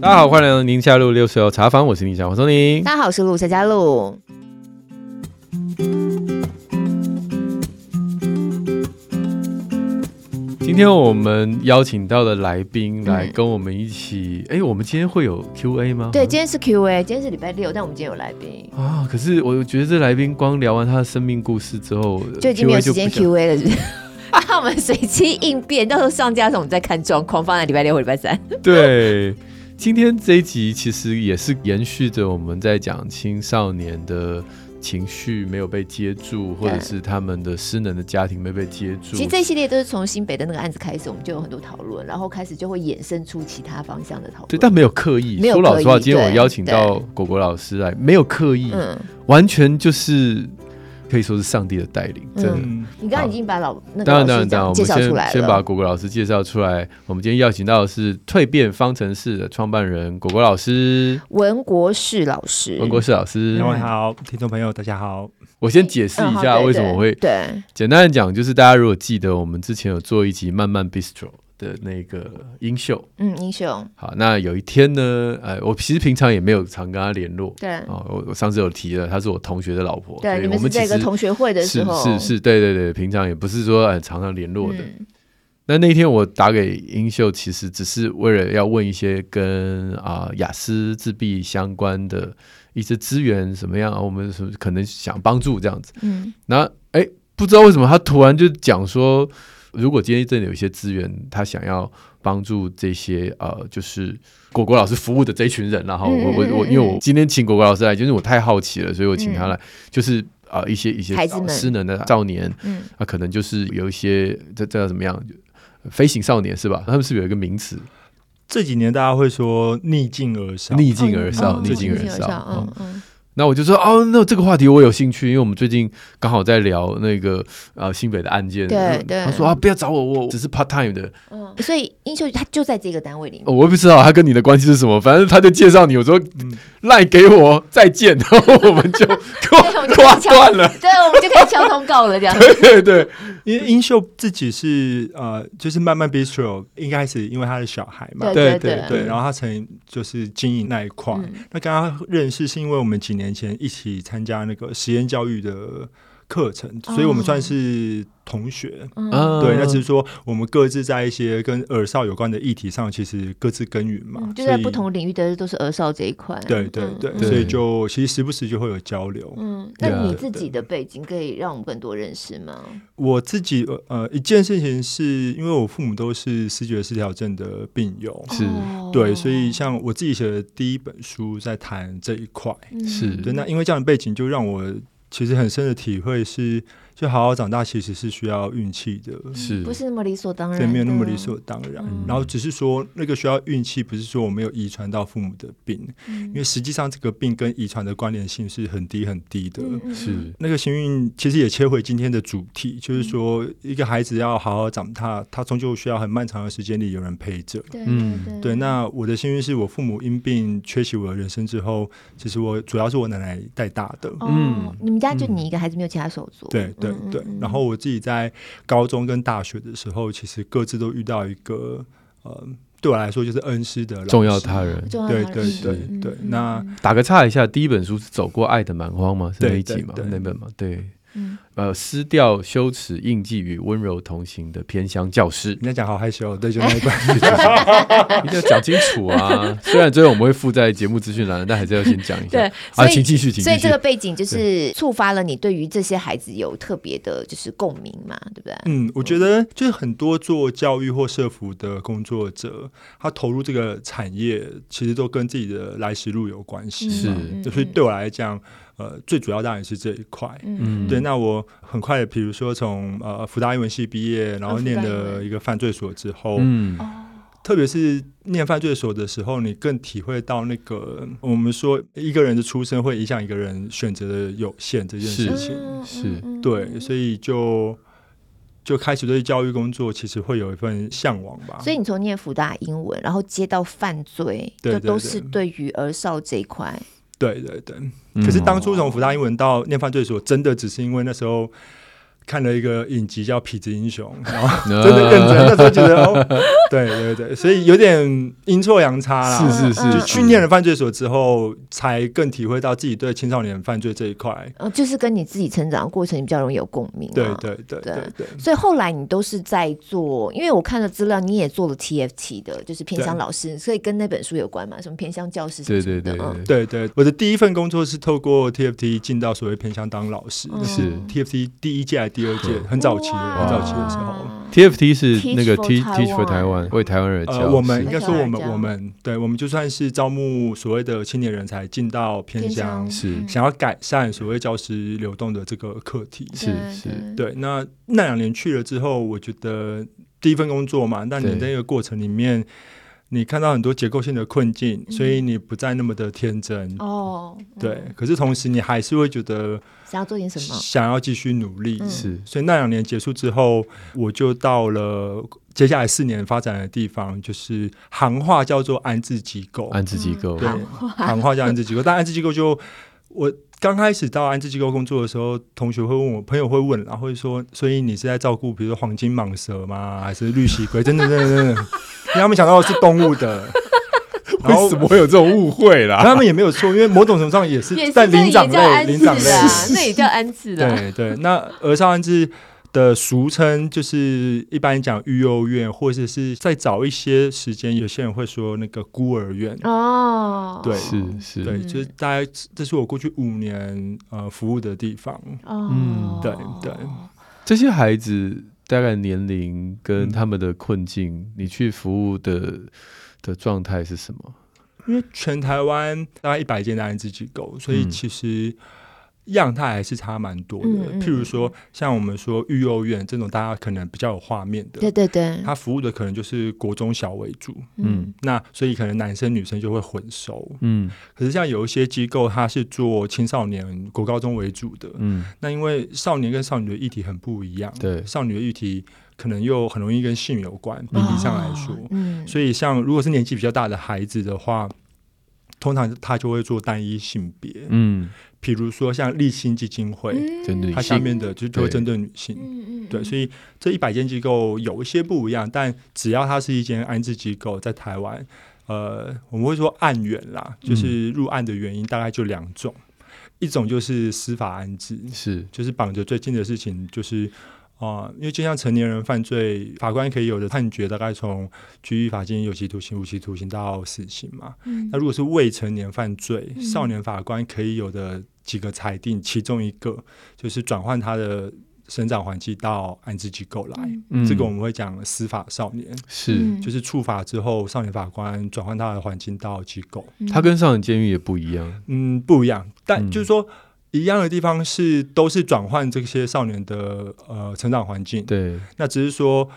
大家好，欢迎来到宁夏路六十号茶坊，我是宁夏黄松宁。大家好，我是陆夏嘉璐。今天我们邀请到的来宾来跟我们一起，哎、我们今天会有 Q A 吗？对，今天是 Q A，今天是礼拜六，但我们今天有来宾啊。可是我觉得这来宾光聊完他的生命故事之后，就已经没有时间 Q A 了是不是，那我们随机应变，到时候上架的时候我们再看状况，放在礼拜六或礼拜三。对，今天这一集其实也是延续着我们在讲青少年的。情绪没有被接住，或者是他们的失能的家庭没被接住。其实这一系列都是从新北的那个案子开始，我们就有很多讨论，然后开始就会衍生出其他方向的讨论。对，但没有刻意。说老实话，今天我邀请到果果老师来，没有刻意，嗯，完全就是。可以说是上帝的带领，真的。嗯、你刚刚已经把老那个当然当然当然，我们先出来先把果果老师介绍出来。我们今天邀请到的是蜕变方程式的创办人果果老师，文国士老师，文国士老师，各位好，听众朋友大家好。我先解释一下为什么我会、嗯、对，对，对，简单的讲，就是大家如果记得我们之前有做一集慢慢 Bistro。的那个英秀，嗯，英秀，好，那有一天呢，呃，我其实平常也没有常跟他联络，对，啊、哦，我我上次有提了，她是我同学的老婆，对，我们是这个同学会的时候，是是是，对对对，平常也不是说很常常联络的。那、嗯、那天我打给英秀，其实只是为了要问一些跟啊雅思自闭相关的一些资源什么样，我们什么可能想帮助这样子，嗯，那哎，不知道为什么他突然就讲说。如果今天真的有一些资源，他想要帮助这些呃，就是果果老师服务的这一群人，然后我我我，因为我今天请果果老师来，就是我太好奇了，所以我请他来，就是啊、呃、一些一些失能的少年，嗯，啊可能就是有一些这这叫怎么样，飞行少年是吧？他们是不是有一个名词？这几年大家会说逆境而上，逆境而上，逆境而上，嗯嗯。那我就说哦，那这个话题我有兴趣，因为我们最近刚好在聊那个呃新北的案件。对对。他说啊，不要找我，我只是 part time 的。嗯。所以英秀他就在这个单位里面。哦，我也不知道他跟你的关系是什么，反正他就介绍你。我说赖给我再见，然后我们就 挂断了。对，我们就可以敲通告了，这样。对对对，因为英秀自己是呃，就是慢慢 bistro，应该是因为他的小孩嘛。对对对对。然后他曾就是经营那一块。那刚刚认识是因为我们几年。年前一起参加那个实验教育的课程，所以我们算是同学。嗯，对，那只是说我们各自在一些跟儿少有关的议题上，其实各自耕耘嘛。嗯、就在不同领域的都是儿少这一块。对对对，嗯、所以就其实时不时就会有交流。嗯，那你自己的背景可以让我们更多认识吗？我自己呃，一件事情是因为我父母都是视觉失调症的病友，是对，所以像我自己写的第一本书在谈这一块，是对。那因为这样的背景，就让我。其实很深的体会是，就好好长大其实是需要运气的，是不是那么理所当然？对，没有那么理所当然。嗯、然后只是说那个需要运气，不是说我没有遗传到父母的病，嗯、因为实际上这个病跟遗传的关联性是很低很低的。是那个幸运，其实也切回今天的主题，就是说一个孩子要好好长大，他终究需要很漫长的时间里有人陪着。嗯，对。那我的幸运是我父母因病缺席我的人生之后，其实我主要是我奶奶带大的。嗯，你们家就你一个孩子，没有其他手足。对对对。然后我自己在高中跟大学的时候，其实各自都遇到一个呃，对我来说就是恩师的重要他人。对对对对。那打个岔一下，第一本书是走过爱的蛮荒吗？是那一集吗？那本吗？对。嗯，呃，撕掉羞耻印记与温柔同行的偏乡教师，你在讲好害羞，对，就那一本，一定要讲清楚啊！虽然最后我们会附在节目资讯栏，但还是要先讲一下。对，啊，请继续，请继续。所以这个背景就是触发了你对于这些孩子有特别的，就是共鸣嘛，对不对？嗯，我觉得就是很多做教育或社服的工作者，他投入这个产业，其实都跟自己的来时路有关系。是，就是对我来讲。呃，最主要当然是这一块，嗯，对。那我很快的，比如说从呃福大英文系毕业，然后念了一个犯罪所之后，嗯，特别是念犯罪所的时候，你更体会到那个我们说一个人的出生会影响一个人选择的有限这件事情，是，对，所以就就开始对教育工作其实会有一份向往吧。所以你从念福大英文，然后接到犯罪，就都是对于儿少这一块。对对对，可是当初从福大英文到念犯罪所，真的只是因为那时候看了一个影集叫《痞子英雄》，然后真的认真，那时候觉得哦，对对对，所以有点阴错阳差啦。是是是，就去念了犯罪所之后，才更体会到自己对青少年犯罪这一块。嗯，就是跟你自己成长的过程比较容易有共鸣。对对对对对。所以后来你都是在做，因为我看了资料，你也做了 TFT 的，就是偏向老师，所以跟那本书有关嘛？什么偏向教师？对对对对对。我的第一份工作是透过 TFT 进到所谓偏向当老师，是 TFT 第一届。第二届很早期，很早期的时候，TFT 是那个 Teach Teach for 台湾，为台湾人教。呃，我们应该说我们我们对，我们就算是招募所谓的青年人才进到偏乡，是。想要改善所谓教师流动的这个课题。是是，对。那那两年去了之后，我觉得第一份工作嘛，那你在一个过程里面。你看到很多结构性的困境，所以你不再那么的天真哦。对，可是同时你还是会觉得想要做点什么，想要继续努力。是，所以那两年结束之后，我就到了接下来四年发展的地方，就是行话叫做安置机构。安置机构，对，行话叫安置机构，但安置机构就我。刚开始到安置机构工作的时候，同学会问我，朋友会问，然后会说：“所以你是在照顾，比如说黄金蟒蛇吗？还是绿蜥龟？”真的，真的，真的，因为他们想到的是动物的。为什么会有这种误会啦？他们也没有错，因为某种程度上也是在灵长类，灵长类，那也叫安置的。对对，那儿少安置。的俗称就是一般讲育幼院，或者是再早一些时间，有些人会说那个孤儿院哦。对，是是，对，就是大概这是我过去五年呃服务的地方。嗯，对对。这些孩子大概年龄跟他们的困境，嗯、你去服务的的状态是什么？因为全台湾大概一百间的安置机构，所以其实。嗯样态还是差蛮多的，嗯嗯、譬如说像我们说育幼院这种，大家可能比较有画面的，对对对，他服务的可能就是国中小为主，嗯，那所以可能男生女生就会混熟，嗯，可是像有一些机构，它是做青少年国高中为主的，嗯，那因为少年跟少女的议题很不一样，对，少女的议题可能又很容易跟性有关，比例上来说，哦、嗯，所以像如果是年纪比较大的孩子的话，通常他就会做单一性别，嗯。比如说像立新基金会，嗯、它下面的就就会针对。女性，对，对，所以这一百间机构有一些不一样，但只要它是一间安置机构，在台湾，呃，我们会说案源啦，就是入案的原因大概就两种，嗯、一种就是司法安置，是。就是绑着最近的事情就是。啊，因为就像成年人犯罪，法官可以有的判决大概从拘役、罚金、有期徒刑、无期徒刑到死刑嘛。嗯、那如果是未成年犯罪，嗯、少年法官可以有的几个裁定，其中一个就是转换他的生长环境到安置机构来。嗯、这个我们会讲司法少年，是就是处罚之后，少年法官转换他的环境到机构。他跟少年监狱也不一样，嗯，不一样，但就是说。嗯一样的地方是，都是转换这些少年的呃成长环境。对，那只是说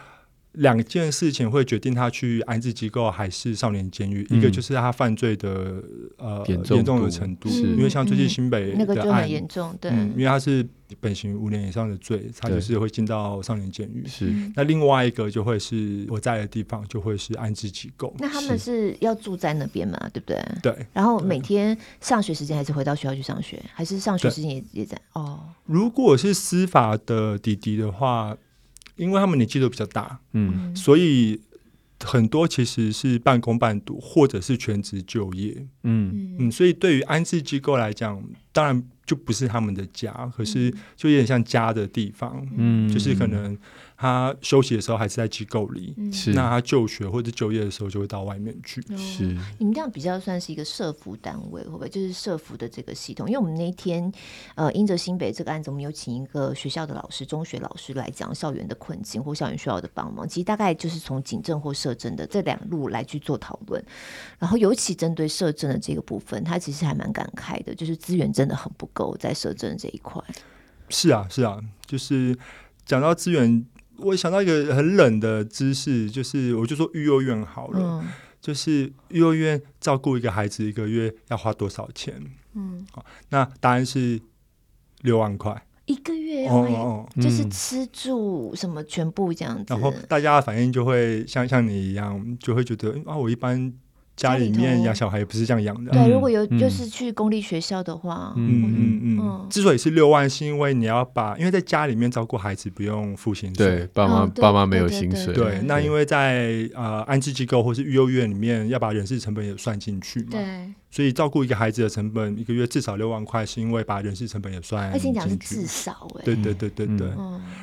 两件事情会决定他去安置机构还是少年监狱。嗯、一个就是他犯罪的呃严重的程度，因为像最近新北的案、嗯嗯、那个就很严重，对、嗯，因为他是本刑五年以上的罪，他就是会进到少年监狱。是，那另外一个就会是我在的地方，就会是安置机构。那他们是要住在那边嘛？对不对？对。然后每天上学时间还是回到学校去上学，还是上学时间也也在哦？如果是司法的弟弟的话。因为他们年纪都比较大，嗯，所以很多其实是半工半读，或者是全职就业，嗯。嗯，所以对于安置机构来讲，当然就不是他们的家，可是就有点像家的地方，嗯，就是可能。他休息的时候还是在机构里，是那他就学或者就业的时候就会到外面去。是你们这样比较算是一个社服单位，会不会就是社服的这个系统？因为我们那天呃，因着新北这个案子，我们有请一个学校的老师，中学老师来讲校园的困境或校园需要的帮忙。其实大概就是从警政或社政的这两路来去做讨论。然后尤其针对社政的这个部分，他其实还蛮感慨的，就是资源真的很不够在社政这一块。是啊，是啊，就是讲到资源。我想到一个很冷的知识，就是我就说育幼院好了，嗯、就是育幼院照顾一个孩子一个月要花多少钱？嗯，好，那答案是六万块一个月哦，哦，就是吃住什么全部这样子。然后大家的反应就会像像你一样，就会觉得啊，我一般家里面养小孩也不是这样养的。对，如果有就是去公立学校的话，嗯嗯嗯，之所以是六万，是因为你要把，因为在家里面照顾孩子不用付薪水，对，爸妈爸妈没有薪水。对，那因为在呃安置机构或是育幼院里面，要把人事成本也算进去嘛。对，所以照顾一个孩子的成本一个月至少六万块，是因为把人事成本也算进去。而且讲是至少哎。对对对对对。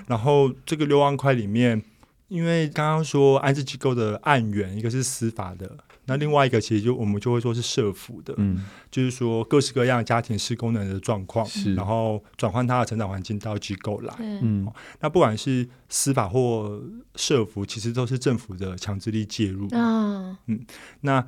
然后这个六万块里面，因为刚刚说安置机构的案源一个是司法的。那另外一个其实就我们就会说是社服的，嗯，就是说各式各样家庭失功能的状况，是，然后转换他的成长环境到机构来，嗯，那不管是司法或社服，其实都是政府的强制力介入啊，嗯，那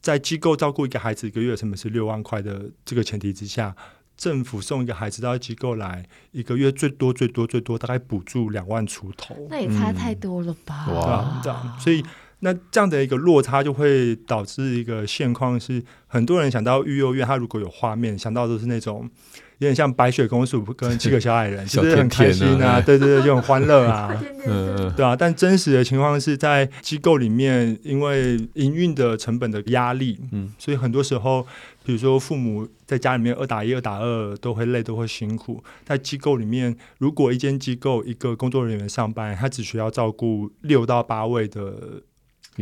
在机构照顾一个孩子一个月的成本是六万块的这个前提之下，政府送一个孩子到机构来，一个月最多最多最多大概补助两万出头，那也差太多了吧？嗯、哇，这样，所以。那这样的一个落差就会导致一个现况是，很多人想到育幼院，他如果有画面，想到的都是那种有点像白雪公主跟七个小矮人，就是很开心啊，对对对，就很欢乐啊，嗯，对啊。但真实的情况是在机构里面，因为营运的成本的压力，嗯，所以很多时候，比如说父母在家里面二打一、二打二都会累，都会辛苦。在机构里面，如果一间机构一个工作人员上班，他只需要照顾六到八位的。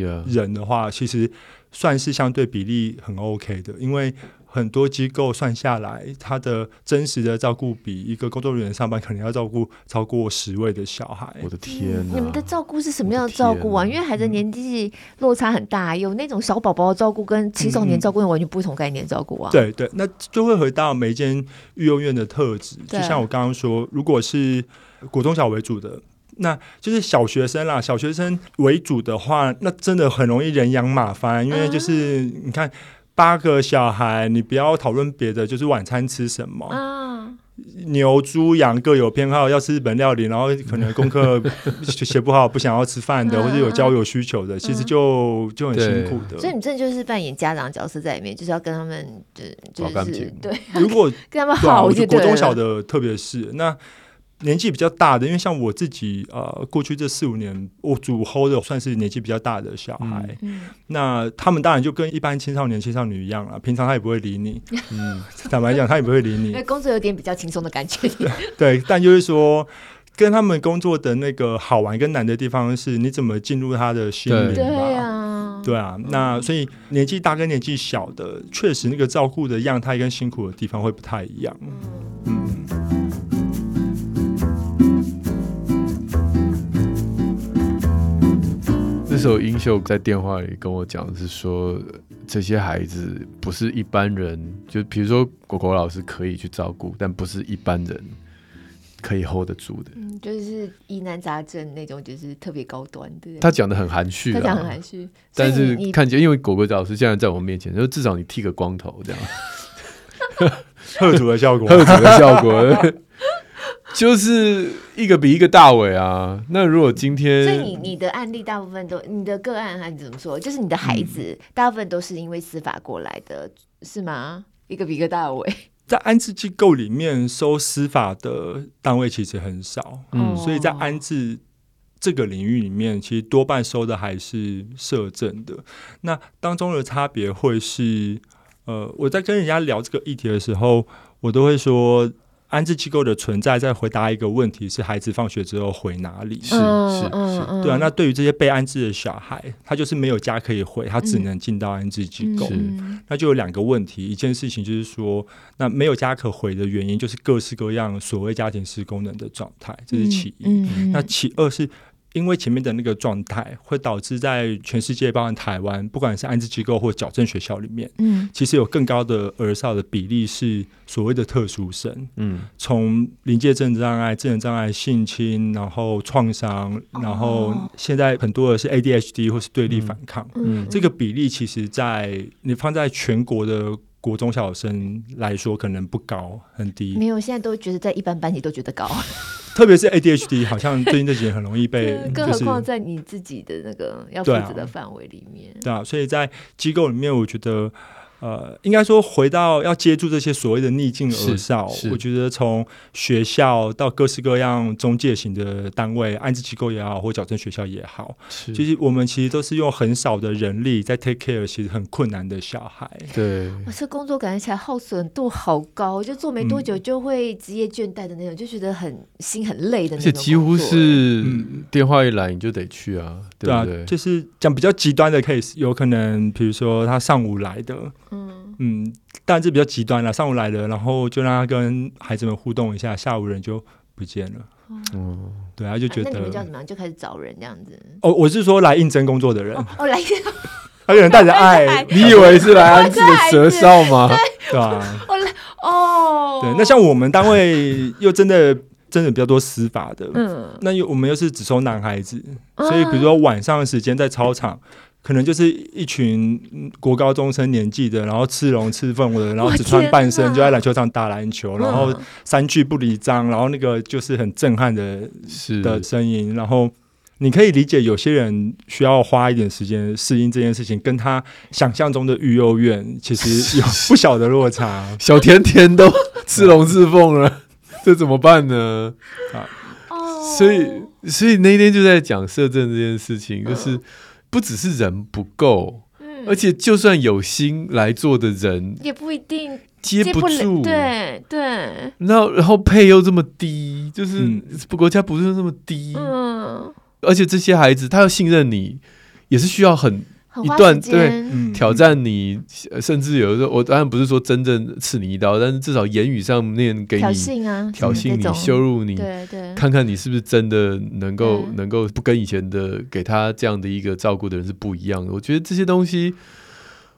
人的话，其实算是相对比例很 OK 的，因为很多机构算下来，他的真实的照顾比一个工作人员上班可能要照顾超过十位的小孩。我的天、啊嗯！你们的照顾是什么样的照顾啊？因为孩子年纪落差很大，有那种小宝宝的照顾跟青少年照顾完全不同概念的照顾啊。嗯、对对，那就会回到每一间育幼院的特质，就像我刚刚说，如果是国中小为主的。那就是小学生啦，小学生为主的话，那真的很容易人仰马翻，因为就是你看八个小孩，你不要讨论别的，就是晚餐吃什么啊？牛、猪、羊各有偏好，要吃日本料理，然后可能功课 写不好，不想要吃饭的，或者有交友需求的，其实就就很辛苦的。所以你这就是扮演家长角色在里面，就是要跟他们就就是对，如果 跟他们好，就国中小的，特别是那。年纪比较大的，因为像我自己，呃，过去这四五年，我主 hold 的算是年纪比较大的小孩。嗯，那他们当然就跟一般青少年、青少女一样了。平常他也不会理你，嗯，坦白讲，他也不会理你。因为工作有点比较轻松的感觉。对，但就是说，跟他们工作的那个好玩跟难的地方是，你怎么进入他的心里吧？对啊，对啊。那所以年纪大跟年纪小的，确实那个照顾的样态跟辛苦的地方会不太一样。嗯。时候英秀在电话里跟我讲，是说这些孩子不是一般人，就比如说果果老师可以去照顾，但不是一般人可以 hold 得住的。嗯，就是疑难杂症那种，就是特别高端的。他讲的很含蓄，他讲很含蓄，但是看见因为果果老师现在在我面前，就至少你剃个光头这样，贺主的效果，贺主的效果。就是一个比一个大伟啊！那如果今天，所以你你的案例大部分都，你的个案还是怎么说？就是你的孩子、嗯、大部分都是因为司法过来的，是吗？一个比一个大伟，在安置机构里面收司法的单位其实很少，嗯，所以在安置这个领域里面，其实多半收的还是社政的。那当中的差别会是，呃，我在跟人家聊这个议题的时候，我都会说。安置机构的存在，在回答一个问题：是孩子放学之后回哪里？是是是，对啊。那对于这些被安置的小孩，他就是没有家可以回，他只能进到安置机构。嗯、那就有两个问题：一件事情就是说，那没有家可回的原因，就是各式各样所谓家庭失功能的状态，这是其一。嗯嗯、那其二是。因为前面的那个状态，会导致在全世界，包括台湾，不管是安置机构或矫正学校里面，嗯，其实有更高的儿少的比例是所谓的特殊生，嗯，从临界症障碍、智能障碍、性侵，然后创伤，然后现在很多的是 ADHD 或是对立反抗，嗯，嗯，这个比例其实在你放在全国的国中小生来说，可能不高，很低。没有，现在都觉得在一般班级都觉得高。特别是 ADHD，好像最近这几年很容易被、就是，更何况在你自己的那个要负责的范围里面。对啊，所以在机构里面，我觉得呃，应该说回到要接住这些所谓的逆境儿少，我觉得从学校到各式各样中介型的单位，安置机构也好，或矫正学校也好，其实我们其实都是用很少的人力在 take care，其实很困难的小孩。对，我这工作感觉起来耗损度好高，就做没多久就会职业倦怠的那种，嗯、就觉得很心很累的那种。而且几乎是电话一来你就得去啊，对啊，就是讲比较极端的 case，有可能比如说他上午来的。嗯嗯，但是比较极端了。上午来了，然后就让他跟孩子们互动一下，下午人就不见了。嗯，对，他就觉得、啊、那你们叫怎么样？就开始找人这样子。哦，我是说来应征工作的人。哦，哦来，还有人带着 爱，你以为是来安置的蛇少吗？对吧？我来哦。对，那像我们单位又真的真的比较多司法的，嗯，那又我们又是只收男孩子，所以比如说晚上的时间在操场。嗯可能就是一群国高中生年纪的，然后赤龙赤凤的，然后只穿半身就在篮球场打篮球，然后三句不离章，然后那个就是很震撼的的声音。然后你可以理解，有些人需要花一点时间适应这件事情，跟他想象中的育幼院其实有不小的落差。小甜甜都赤龙赤凤了，这怎么办呢？啊，所以所以那天就在讲摄政这件事情，就是。不只是人不够，嗯，而且就算有心来做的人，也不一定接不住。对对，然后然后配又这么低，就是国家补助那么低，嗯，而且这些孩子他要信任你，也是需要很。一段对、嗯、挑战你，甚至有的时候，我当然不是说真正刺你一刀，但是至少言语上面给你挑衅啊，挑衅你、羞辱你，对对，看看你是不是真的能够能够不跟以前的给他这样的一个照顾的人是不一样的。我觉得这些东西，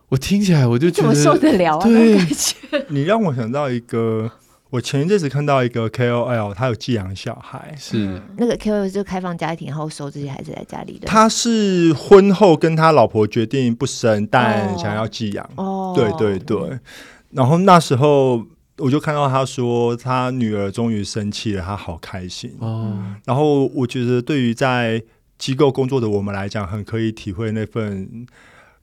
我听起来我就觉得受得了啊，对，你让我想到一个。我前一阵子看到一个 KOL，他有寄养小孩，是、嗯、那个 KOL 就开放家庭，然后收这些孩子在家里的。他是婚后跟他老婆决定不生，但想要寄养。哦，对对对、嗯。然后那时候我就看到他说，他女儿终于生气了，他好开心。哦。然后我觉得，对于在机构工作的我们来讲，很可以体会那份。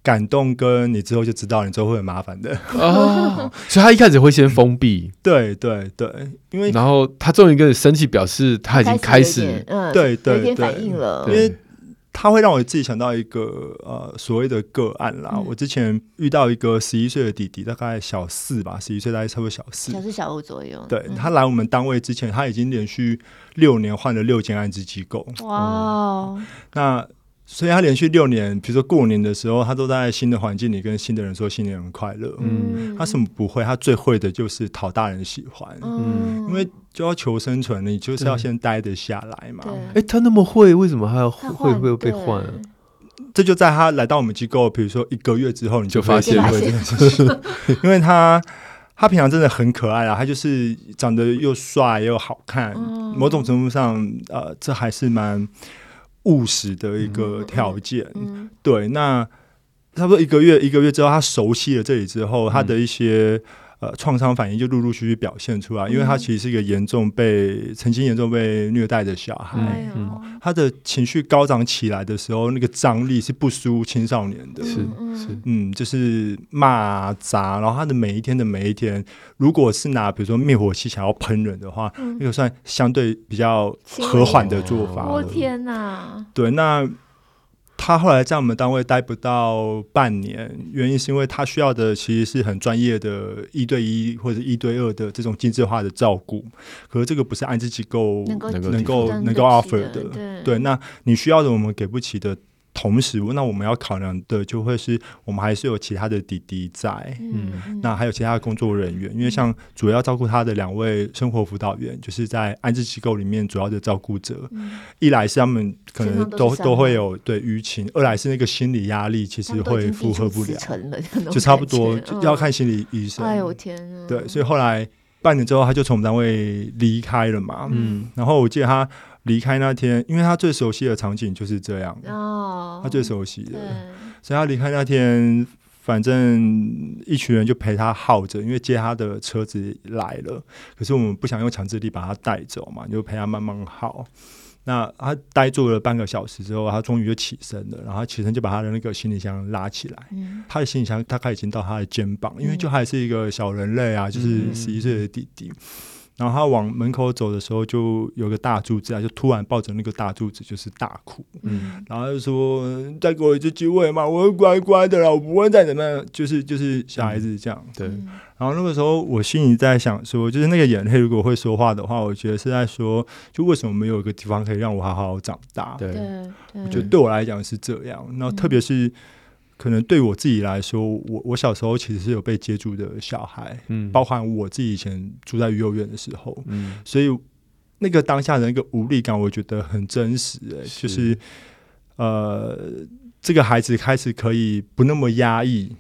感动，跟你之后就知道，你之后会很麻烦的 哦。所以他一开始会先封闭，对对对，因为然后他终于跟你生气，表示他已经开始，嗯，对对对，反应了。因为他会让我自己想到一个呃所谓的个案啦。我之前遇到一个十一岁的弟弟，大概小四吧，十一岁大概差不多小四，小四小五左右。对，他来我们单位之前，他已经连续六年换了六间安置机构。哇，那。所以他连续六年，比如说过年的时候，他都在新的环境里跟新的人说新年快乐。嗯，他什么不会？他最会的就是讨大人喜欢。嗯，因为就要求生存，你就是要先待得下来嘛。哎、欸，他那么会，为什么还要会不会被换？这就在他来到我们机构，比如说一个月之后，你就发现会这件事。因为他他平常真的很可爱啊，他就是长得又帅又好看。嗯，某种程度上，呃，这还是蛮。务实的一个条件，嗯嗯，对。那差不多一个月，一个月之后，他熟悉了这里之后，嗯、他的一些呃创伤反应就陆陆续续表现出来，嗯。因为他其实是一个严重被曾经严重被虐待的小孩，他的情绪高涨起来的时候，那个张力是不输青少年的，是是，嗯，就是骂砸，然后他的每一天的每一天，如果是拿比如说灭火器想要喷人的话，嗯，那个算相对比较和缓的做法。我天哪！对，那他后来在我们单位待不到半年，原因是因为他需要的其实是很专业的一对一或者一对二的这种精致化的照顾，可是这个不是安置机构能够能够能够 offer 的。对，对，那你需要的我们给不起的。同时，那我们要考量的就会是我们还是有其他的弟弟在，嗯，那还有其他的工作人员，因为像主要照顾他的两位生活辅导员，就是在安置机构里面主要的照顾者，嗯。一来是他们可能都都，都会有对舆情，二来是那个心理压力其实会负荷不了，就差不多就要看心理医生。哎呦天啊！对，所以后来半年之后，他就从我们单位离开了嘛。嗯，然后我记得他。离开那天，因为他最熟悉的场景就是这样。哦，他最熟悉的，所以他离开那天，反正一群人就陪他耗着，因为接他的车子来了。可是我们不想用强制力把他带走嘛，就陪他慢慢耗。那他呆坐了半个小时之后，他终于就起身了，然后他起身就把他的那个行李箱拉起来，嗯、他的行李箱大概已经到他的肩膀，因为就还是一个小人类啊，就是十一岁的弟弟。嗯然后他往门口走的时候，就有个大柱子啊，就突然抱着那个大柱子，就是大哭。嗯，然后就说：“再给我一次机会嘛，我会乖乖的啦，我不会再怎么样。”就是就是小孩子这样。嗯、对。然后那个时候，我心里在想说，就是那个眼泪如果会说话的话，我觉得是在说，就为什么没有一个地方可以让我好好长大？对。我觉得对我来讲是这样。那特别是。可能对我自己来说，我我小时候其实是有被接住的小孩，嗯，包含我自己以前住在育幼院的时候，嗯，所以那个当下的那个无力感，我觉得很真实，欸，是。就是呃，这个孩子开始可以不那么压抑。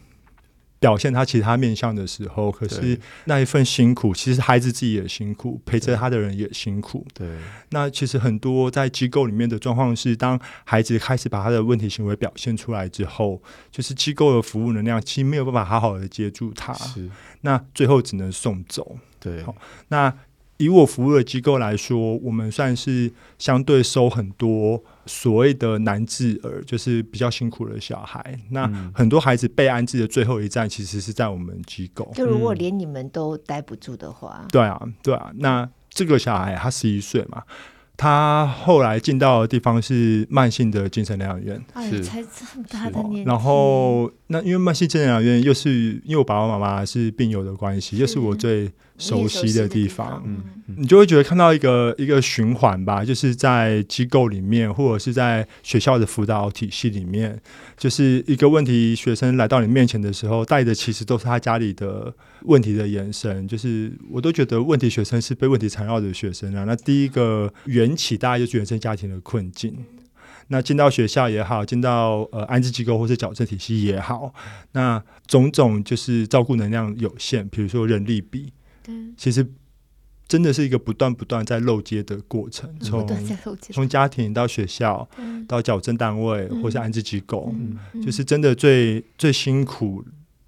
表现他其他面向的时候，可是那一份辛苦，其实孩子自己也辛苦，陪着他的人也辛苦。对，那其实很多在机构里面的状况是，当孩子开始把他的问题行为表现出来之后，就是机构的服务能量其实没有办法好好的接住他，是那最后只能送走。对，好，那。以我服务的机构来说，我们算是相对收很多所谓的难治儿，就是比较辛苦的小孩。那很多孩子被安置的最后一站，其实是在我们机构。就如果连你们都待不住的话，嗯、对啊，对啊。那这个小孩他十一岁嘛。他后来进到的地方是慢性的精神疗养院，是才这么大的年纪。然后那因为慢性精神疗养院又是因为我爸爸妈妈是病友的关系，又是我最熟悉的地方。嗯，你就会觉得看到一个一个循环吧，就是在机构里面或者是在学校的辅导体系里面，就是一个问题学生来到你面前的时候，带的其实都是他家里的问题的延伸。就是我都觉得问题学生是被问题缠绕的学生啊。那第一个缘起大概就是原生家庭的困境，那进到学校也好，进到呃安置机构或是矫正体系也好，那种种就是照顾能量有限，比如说人力比，对，其实真的是一个不断不断在漏接的过程，从从家庭到学校到矫正单位或是安置机构，就是真的最最辛苦。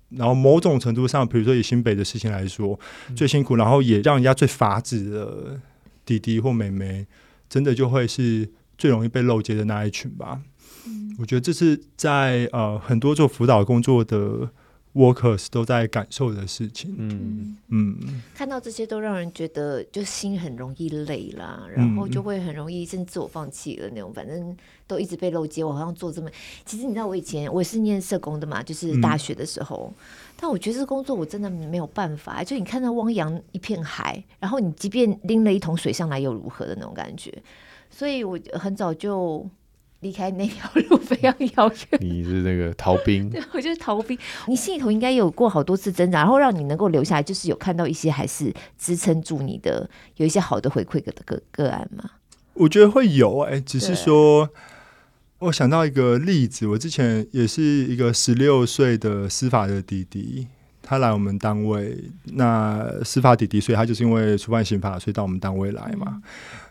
然后某种程度上，比如说以新北的事情来说，最辛苦，然后也让人家最法子的弟弟或妹妹。真的就会是最容易被漏接的那一群吧。嗯，我觉得这是在呃很多做辅导工作的 workers 都在感受的事情。嗯嗯，看到这些都让人觉得就心很容易累啦，然后就会很容易甚至自我放弃了那种。反正都一直被漏接，我好像做这么……其实你知道，我以前我也是念社工的嘛，就是大学的时候。嗯，但我觉得这工作我真的没有办法。就你看到汪洋一片海，然后你即便拎了一桶水上来又如何的那种感觉。所以我很早就离开那条路，非常遥远。你是那个逃兵？对，我就是逃兵。你心里头应该有过好多次挣扎，然后让你能够留下来，就是有看到一些还是支撑住你的，有一些好的回馈的个个案吗？我觉得会有哎、欸，只是说。我想到一个例子，我之前也是一个十六岁的司法的弟弟，他来我们单位，那司法弟弟，所以他就是因为触犯刑法，所以到我们单位来嘛。嗯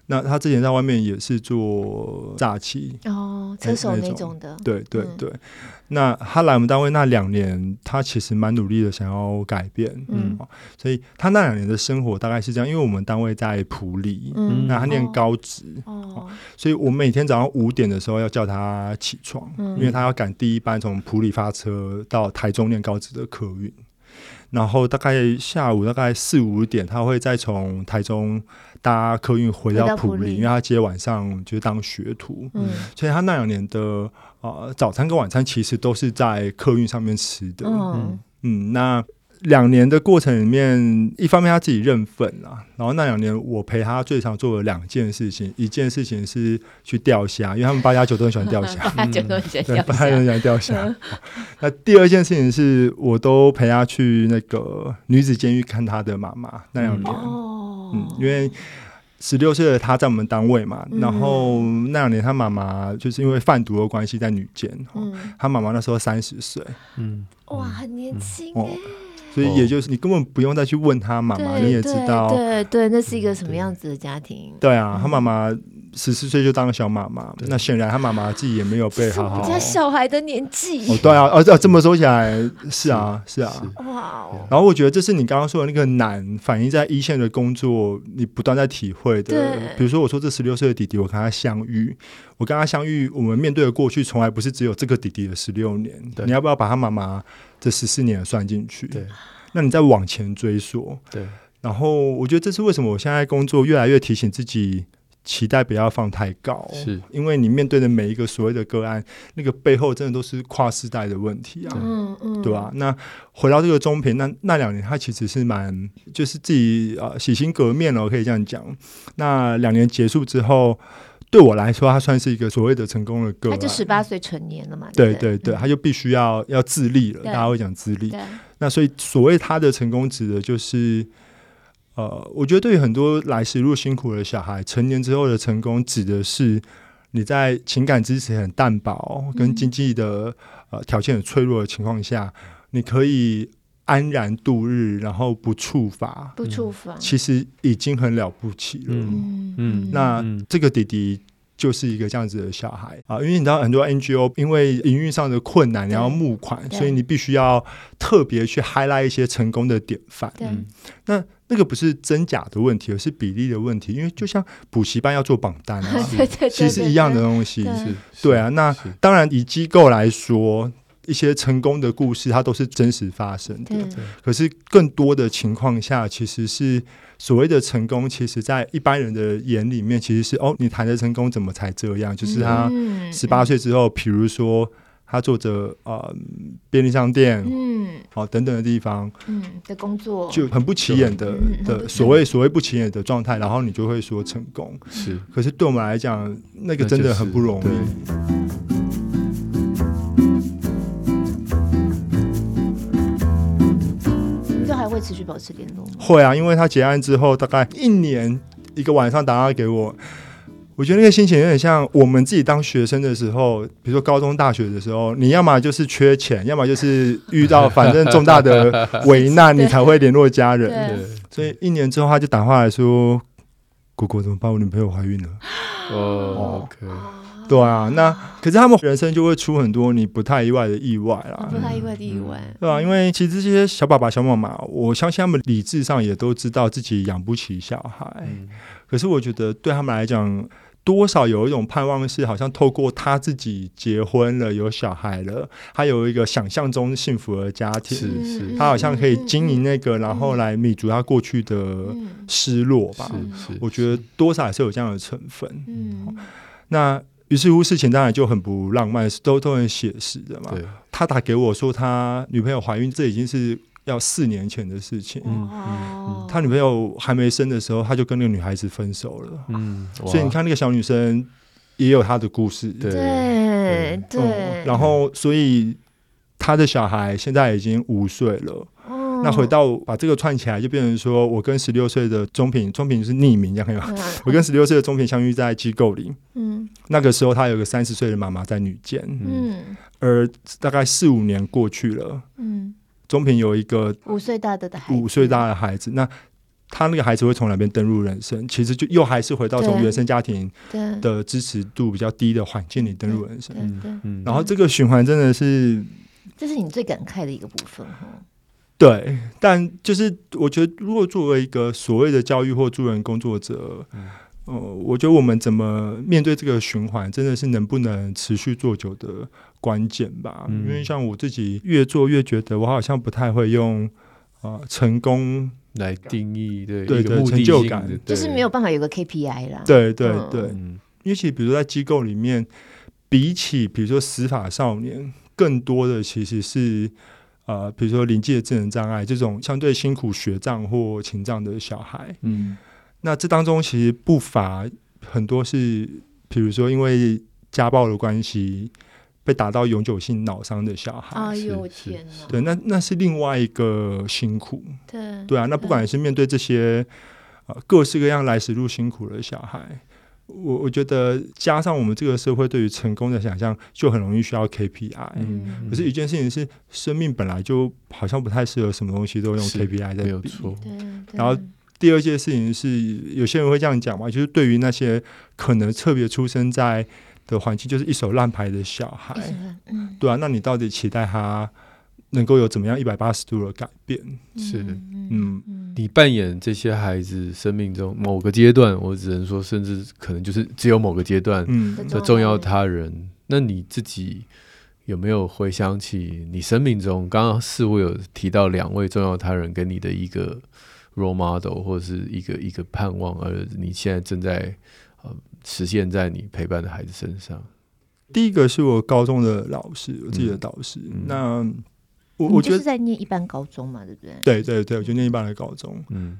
那他之前在外面也是做诈欺哦，车手那种的，对对对。嗯、那他来我们单位那两年，他其实蛮努力的，想要改变，嗯，所以他那两年的生活大概是这样。因为我们单位在普里，嗯，那他念高职，哦，所以我每天早上五点的时候要叫他起床，嗯、因为他要赶第一班从普里发车到台中念高职的客运。然后大概下午大概四五点，他会再从台中搭客运回到普林，因为他接晚上就是当学徒，嗯，所以他那两年的呃早餐跟晚餐其实都是在客运上面吃的，嗯。嗯，那。两年的过程里面，一方面他自己认份啦，然后那两年我陪他最常做的两件事情，一件事情是去钓虾，因为他们八加九都很喜欢钓虾，八加九都很喜欢钓虾，八加九喜欢钓虾。那第二件事情是我都陪他去那个女子监狱看他的妈妈那两年，嗯，嗯，因为十六岁的他在我们单位嘛，然后那两年他妈妈就是因为贩毒的关系在女监，嗯，他妈妈那时候三十岁，嗯，哇，很年轻哎。所以也就是你根本不用再去问他妈妈，你也知道，对对，那是一个什么样子的家庭？对啊，他妈妈十四岁就当了小妈妈，那显然他妈妈自己也没有被好好。人家小孩的年纪。哦，对啊，哦，这么说起来是啊，是啊。哇。然后我觉得这是你刚刚说的那个难，反映在一线的工作，你不断在体会的。对。比如说，我说这十六岁的弟弟，我跟他相遇，我跟他相遇，我们面对的过去，从来不是只有这个弟弟的十六年。你要不要把他妈妈这十四年算进去？对。那你再往前追溯。对。然后我觉得这是为什么我现在工作越来越提醒自己。期待不要放太高，是因为你面对的每一个所谓的个案，那个背后真的都是跨世代的问题啊，嗯嗯，对吧？那回到这个中平，那那两年他其实是蛮，就是自己啊洗心革面了，我可以这样讲。那两年结束之后，对我来说，他算是一个所谓的成功的个案，他就十八岁成年了嘛，对对对，他就必须要要自立了，大家会讲自立。那所以所谓他的成功指的就是。呃，我觉得对于很多来时路辛苦的小孩，成年之后的成功，指的是你在情感支持很淡薄，跟经济的呃条件很脆弱的情况下，你可以安然度日，然后不触法，不触法，其实已经很了不起了。嗯嗯，那这个弟弟。就是一个这样子的小孩啊，因为你知道很多 NGO 因为营运上的困难，你要募款，所以你必须要特别去 highlight 一些成功的典范。嗯，那那个不是真假的问题，而是比例的问题。因为就像补习班要做榜单啊，其实是一样的东西。是，对啊。那当然以机构来说，一些成功的故事它都是真实发生的。可是更多的情况下，其实是。所谓的成功，其实，在一般人的眼里面，其实是哦，你谈的成功怎么才这样？就是他十八岁之后，比如说他做着呃便利商店，嗯，好等等的地方，嗯的工作，就很不起眼的的所谓所谓不起眼的状态，然后你就会说成功是。可是对我们来讲，那个真的很不容易。会持续保持联络吗？会啊，因为他结案之后，大概一年一个晚上打电话给我，我觉得那个心情有点像我们自己当学生的时候，比如说高中、大学的时候，你要么就是缺钱，要么就是遇到反正重大的危难，你才会联络家人。对，所以一年之后，他就打电话来说：“果果怎么办？我女朋友怀孕了。”哦，OK。对啊，那可是他们人生就会出很多你不太意外的意外啦，不太意外的意外，对啊，因为其实这些小爸爸、小妈妈，我相信他们理智上也都知道自己养不起小孩，可是我觉得对他们来讲，多少有一种盼望，是好像透过他自己结婚了、有小孩了，他有一个想象中幸福的家庭，是是，他好像可以经营那个，然后来弥足他过去的失落吧。是是，我觉得多少还是有这样的成分。嗯，那。于是乎，事情当然就很不浪漫，都都很写实的嘛。他打给我说他女朋友怀孕，这已经是要四年前的事情。嗯嗯、他女朋友还没生的时候，他就跟那个女孩子分手了。嗯，所以你看那个小女生也有她的故事。对对，对、嗯。然后，所以他的小孩现在已经五岁了。那回到把这个串起来，就变成说我跟十六岁的中平，中平是匿名，这样可以吗？我跟十六岁的中平相遇在机构里，嗯，那个时候他有个三十岁的妈妈在女监，嗯，而大概四五年过去了，嗯，中平有一个五岁大的孩子，五岁大的孩子，那他那个孩子会从哪边登入人生？其实就又还是回到从原生家庭的支持度比较低的环境里登入人生，嗯，然后这个循环真的是，这是你最感慨的一个部分。哈。对，但就是我觉得，如果作为一个所谓的教育或助人工作者，嗯，呃，我觉得我们怎么面对这个循环，真的是能不能持续做久的关键吧。嗯，因为像我自己越做越觉得，我好像不太会用啊、呃、成功来定义对对对成就感，就是没有办法有个 KPI 啦。对对对，嗯，因为其实比如说在机构里面，比起比如说司法少年，更多的其实是。呃，比如说临界智能障碍这种相对辛苦学障或情障的小孩，嗯，那这当中其实不乏很多是，比如说因为家暴的关系被打到永久性脑伤的小孩。哎呦天哪！对，那那是另外一个辛苦。对对啊，那不管是面对这些呃各式各样来时路辛苦的小孩。我我觉得加上我们这个社会对于成功的想象，就很容易需要 KPI。嗯，可是一件事情是，生命本来就好像不太适合什么东西都用 KPI 在比。没有错。然后第二件事情是，有些人会这样讲嘛，就是对于那些可能特别出生在的环境，就是一手烂牌的小孩，嗯，对啊，那你到底期待他能够有怎么样一百八十度的改变？是，嗯，你扮演这些孩子生命中某个阶段，我只能说，甚至可能就是只有某个阶段的重要他人。嗯，那你自己有没有回想起你生命中刚刚似乎有提到两位重要他人跟你的一个？role model 或者是一个一个盼望，而你现在正在呃实现在你陪伴的孩子身上。第一个是我高中的老师，我自己的导师。嗯、那我我觉得是在念一般高中嘛，对不对？对对对，我就念一般的高中。嗯，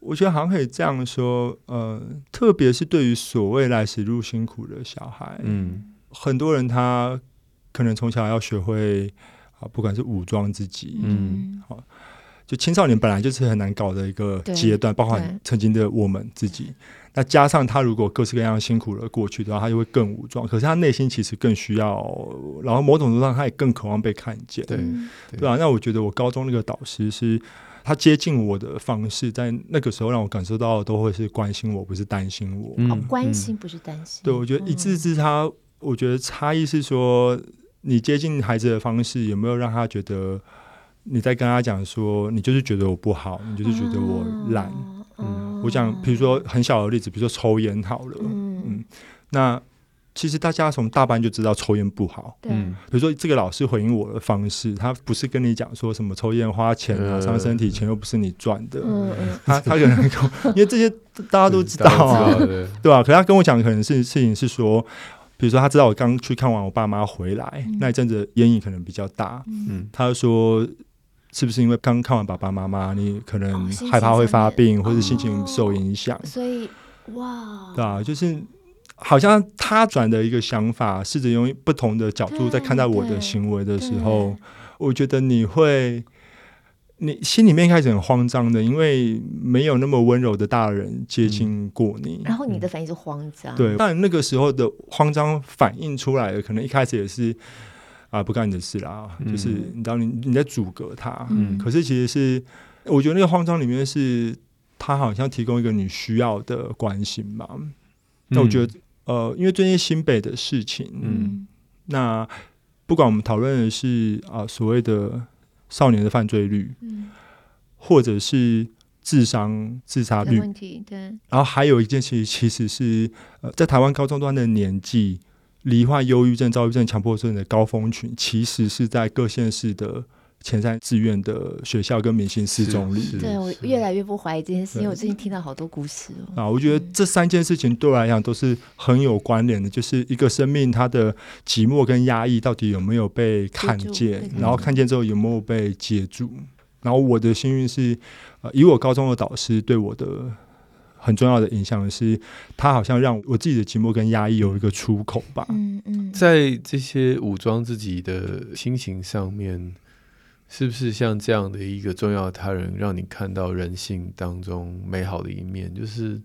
我觉得好像可以这样说，呃，特别是对于所谓来时路辛苦的小孩，嗯，很多人他可能从小要学会啊，不管是武装自己，嗯，好。就青少年本来就是很难搞的一个阶段，包括曾经的我们自己。那加上他如果各式各样辛苦了过去的话，他就会更武装。可是他内心其实更需要，然后某种程度上他也更渴望被看见。对对吧？那我觉得我高中那个导师是他接近我的方式，在那个时候让我感受到的都会是关心我，不是担心我。嗯、关心不是担心。对，我觉得一字之差，我觉得差异是说你接近孩子的方式有没有让他觉得。你在跟他讲说，你就是觉得我不好，你就是觉得我懒。嗯，嗯，我讲，比如说很小的例子，比如说抽烟好了。嗯，嗯，那其实大家从大班就知道抽烟不好。嗯，比如说这个老师回应我的方式，他不是跟你讲说什么抽烟花钱啊，伤身体，钱又不是你赚的。嗯，他他可能因为这些大家都知道啊，对 吧？可是他跟我讲，可能是事情是说。比如说，他知道我刚去看完我爸妈回来、嗯、那一阵子，烟瘾可能比较大。嗯，他就说，是不是因为刚看完爸爸妈妈，你可能害怕会发病，哦、或者心情受影响、哦？所以，哇，对啊，就是好像他转的一个想法，试着用不同的角度在看待我的行为的时候，我觉得你会。你心里面开始很慌张的，因为没有那么温柔的大人接近过你，嗯、然后你的反应是慌张。对，但那个时候的慌张反应出来的，可能一开始也是啊，不干你的事啦，嗯、就是你当你你在阻隔他，嗯，可是其实是我觉得那个慌张里面是他好像提供一个你需要的关心吧。嗯、那我觉得呃，因为最近新北的事情，嗯，那不管我们讨论的是啊所谓的。少年的犯罪率，嗯，或者是智商自杀率问题，对。然后还有一件事，其实是呃，在台湾高中端的年纪，罹患忧郁症、躁郁症、强迫症的高峰群，其实是在各县市的前三志愿的学校跟明星四中里。对，我越来越不怀疑这件事，因为我最近听到好多故事哦。啊，我觉得这三件事情对我来讲都是很有关联的，就是一个生命它的寂寞跟压抑到底有没有被看见，然后看见之后有没有被接住。然后我的幸运是，呃，以我高中的导师对我的很重要的影响是，他好像让我自己的寂寞跟压抑有一个出口吧。嗯嗯，在这些武装自己的心情上面。是不是像这样的一个重要他人，让你看到人性当中美好的一面？就是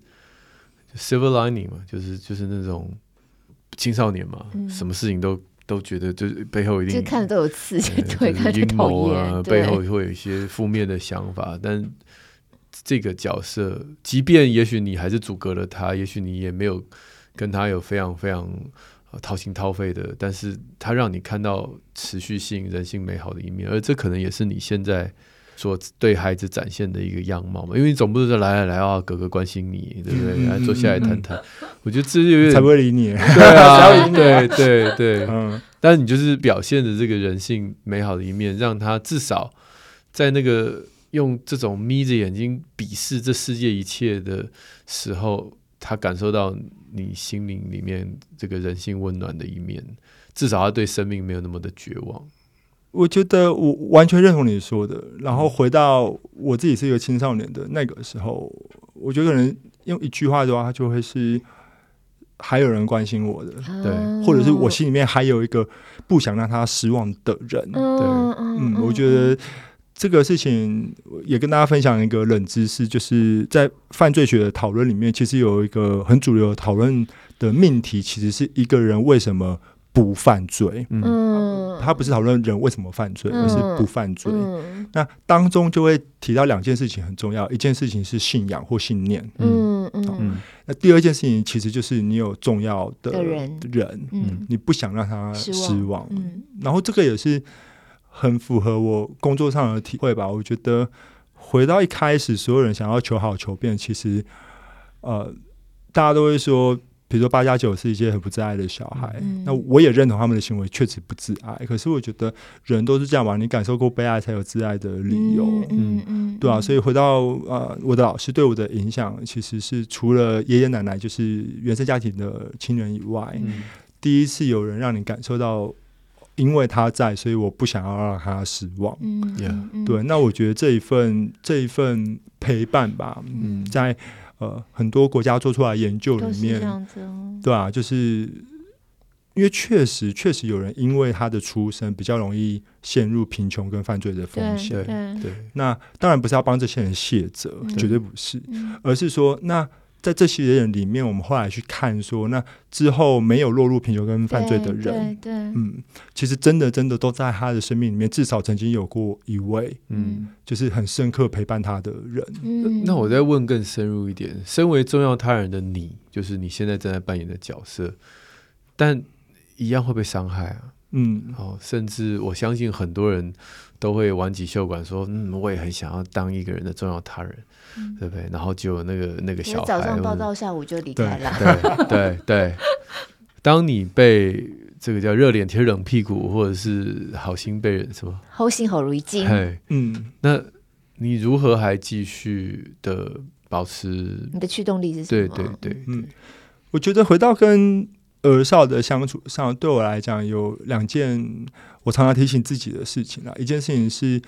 silver lining 嘛，就是就是那种青少年嘛，嗯、什么事情都都觉得就是背后一定就看都有刺激，对，看就讨厌啊，背后会有一些负面的想法。但这个角色，即便也许你还是阻隔了他，也许你也没有跟他有非常非常。掏心掏肺的，但是他让你看到持续性、人性美好的一面，而这可能也是你现在所对孩子展现的一个样貌嘛。因为你总不是来来来啊，哥哥关心你，对不对？来坐下来谈谈。我觉得这有点才不会理你，对啊，对对对，嗯。但是你就是表现的这个人性美好的一面，让他至少在那个用这种眯着眼睛鄙视这世界一切的时候，他感受到。你心灵里面这个人性温暖的一面，至少他对生命没有那么的绝望。我觉得我完全认同你说的。然后回到我自己是一个青少年的那个时候，我觉得可能用一句话的话，他就会是还有人关心我的，对，或者是我心里面还有一个不想让他失望的人，对，嗯，我觉得。这个事情也跟大家分享一个冷知识，就是在犯罪学的讨论里面，其实有一个很主流的讨论的命题，其实是一个人为什么不犯罪。嗯，他不是讨论人为什么犯罪，嗯、而是不犯罪。嗯、那当中就会提到两件事情很重要，一件事情是信仰或信念。嗯嗯，嗯，那第二件事情其实就是你有重要的人，人嗯，你不想让他失望。失望嗯，然后这个也是很符合我工作上的体会吧。我觉得回到一开始，所有人想要求好求变，其实呃，大家都会说。比如说八加九是一些很不自爱的小孩，嗯、那我也认同他们的行为确实不自爱。可是我觉得人都是这样嘛，你感受过被爱才有自爱的理由，嗯嗯，嗯对啊。所以回到呃，我的老师对我的影响，其实是除了爷爷奶奶就是原生家庭的亲人以外，嗯、第一次有人让你感受到，因为他在，所以我不想要让他失望。对。那我觉得这一份这一份陪伴吧，嗯，在。呃，很多国家做出来研究里面，哦、对啊，就是因为确实确实有人因为他的出生比较容易陷入贫穷跟犯罪的风险。对，对，那当然不是要帮这些人卸责，嗯、绝对不是，嗯、而是说那。在这些人里面，我们后来去看说，那之后没有落入贫穷跟犯罪的人，对，对，嗯，其实真的真的都在他的生命里面，至少曾经有过一位，嗯，就是很深刻陪伴他的人。嗯，那我再问更深入一点，身为重要他人的你，就是你现在正在扮演的角色，但一样会被伤害啊？嗯，哦，甚至我相信很多人都会挽起袖管说，嗯，我也很想要当一个人的重要他人。嗯、对不对？然后就那个那个小孩，早上报到，下午就离开了。对对对，当你被这个叫热脸贴冷屁股，或者是好心被人什么好心好如镜，嘿嗯，那你如何还继续的保持？你的驱动力是什么？对对对，嗯，我觉得回到跟儿少的相处上，对我来讲有两件我常常提醒自己的事情啊。一件事情是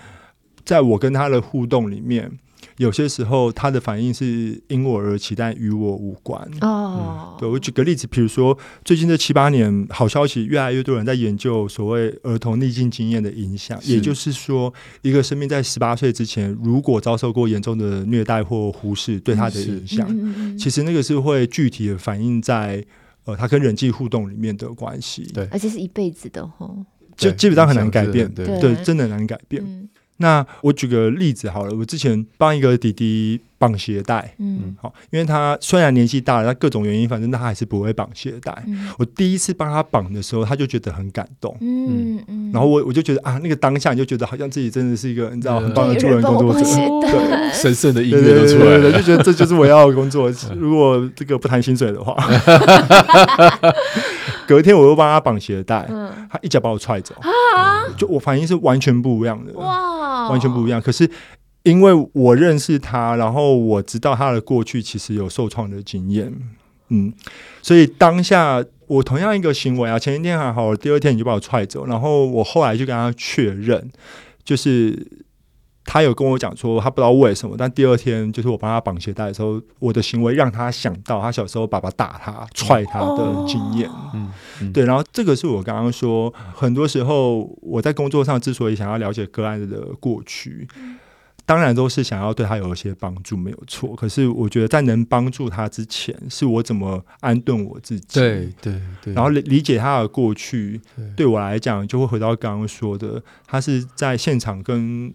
在我跟他的互动里面。有些时候，他的反应是因我而起，但与我无关。哦、嗯，对，我举个例子，比如说最近这七八年，好消息越来越多人在研究所谓儿童逆境经验的影响。也就是说，一个生命在十八岁之前，如果遭受过严重的虐待或忽视，对他的影响，是其实那个是会具体的反映在呃他跟人际互动里面的关系。对，而且是一辈子的吼，就基本上很难改变。对，对，对，真的难改变。嗯那我举个例子好了，我之前帮一个弟弟绑鞋带，嗯，好，因为他虽然年纪大了，他各种原因，反正他还是不会绑鞋带。嗯、我第一次帮他绑的时候，他就觉得很感动，嗯嗯，然后我我就觉得啊，那个当下你就觉得好像自己真的是一个你知道很棒的助人工作者，对，神圣的音乐都出来了，就觉得这就是我要的工作。如果这个不谈薪水的话，隔一天我又帮他绑鞋带，他一脚把我踹走，就我反应是完全不一样的，哇，完全不一样。可是因为我认识他，然后我知道他的过去其实有受创的经验，嗯，所以当下我同样一个行为啊，前一天还好，第二天你就把我踹走，然后我后来就跟他确认，就是。他有跟我讲说，他不知道为什么，但第二天就是我帮他绑鞋带的时候，我的行为让他想到他小时候爸爸打他、踹他的经验。嗯，嗯对。然后这个是我刚刚说，很多时候我在工作上之所以想要了解个案的过去，当然都是想要对他有一些帮助，没有错。可是我觉得在能帮助他之前，是我怎么安顿我自己。对对对。然后理理解他的过去，对我来讲就会回到刚刚说的，他是在现场跟。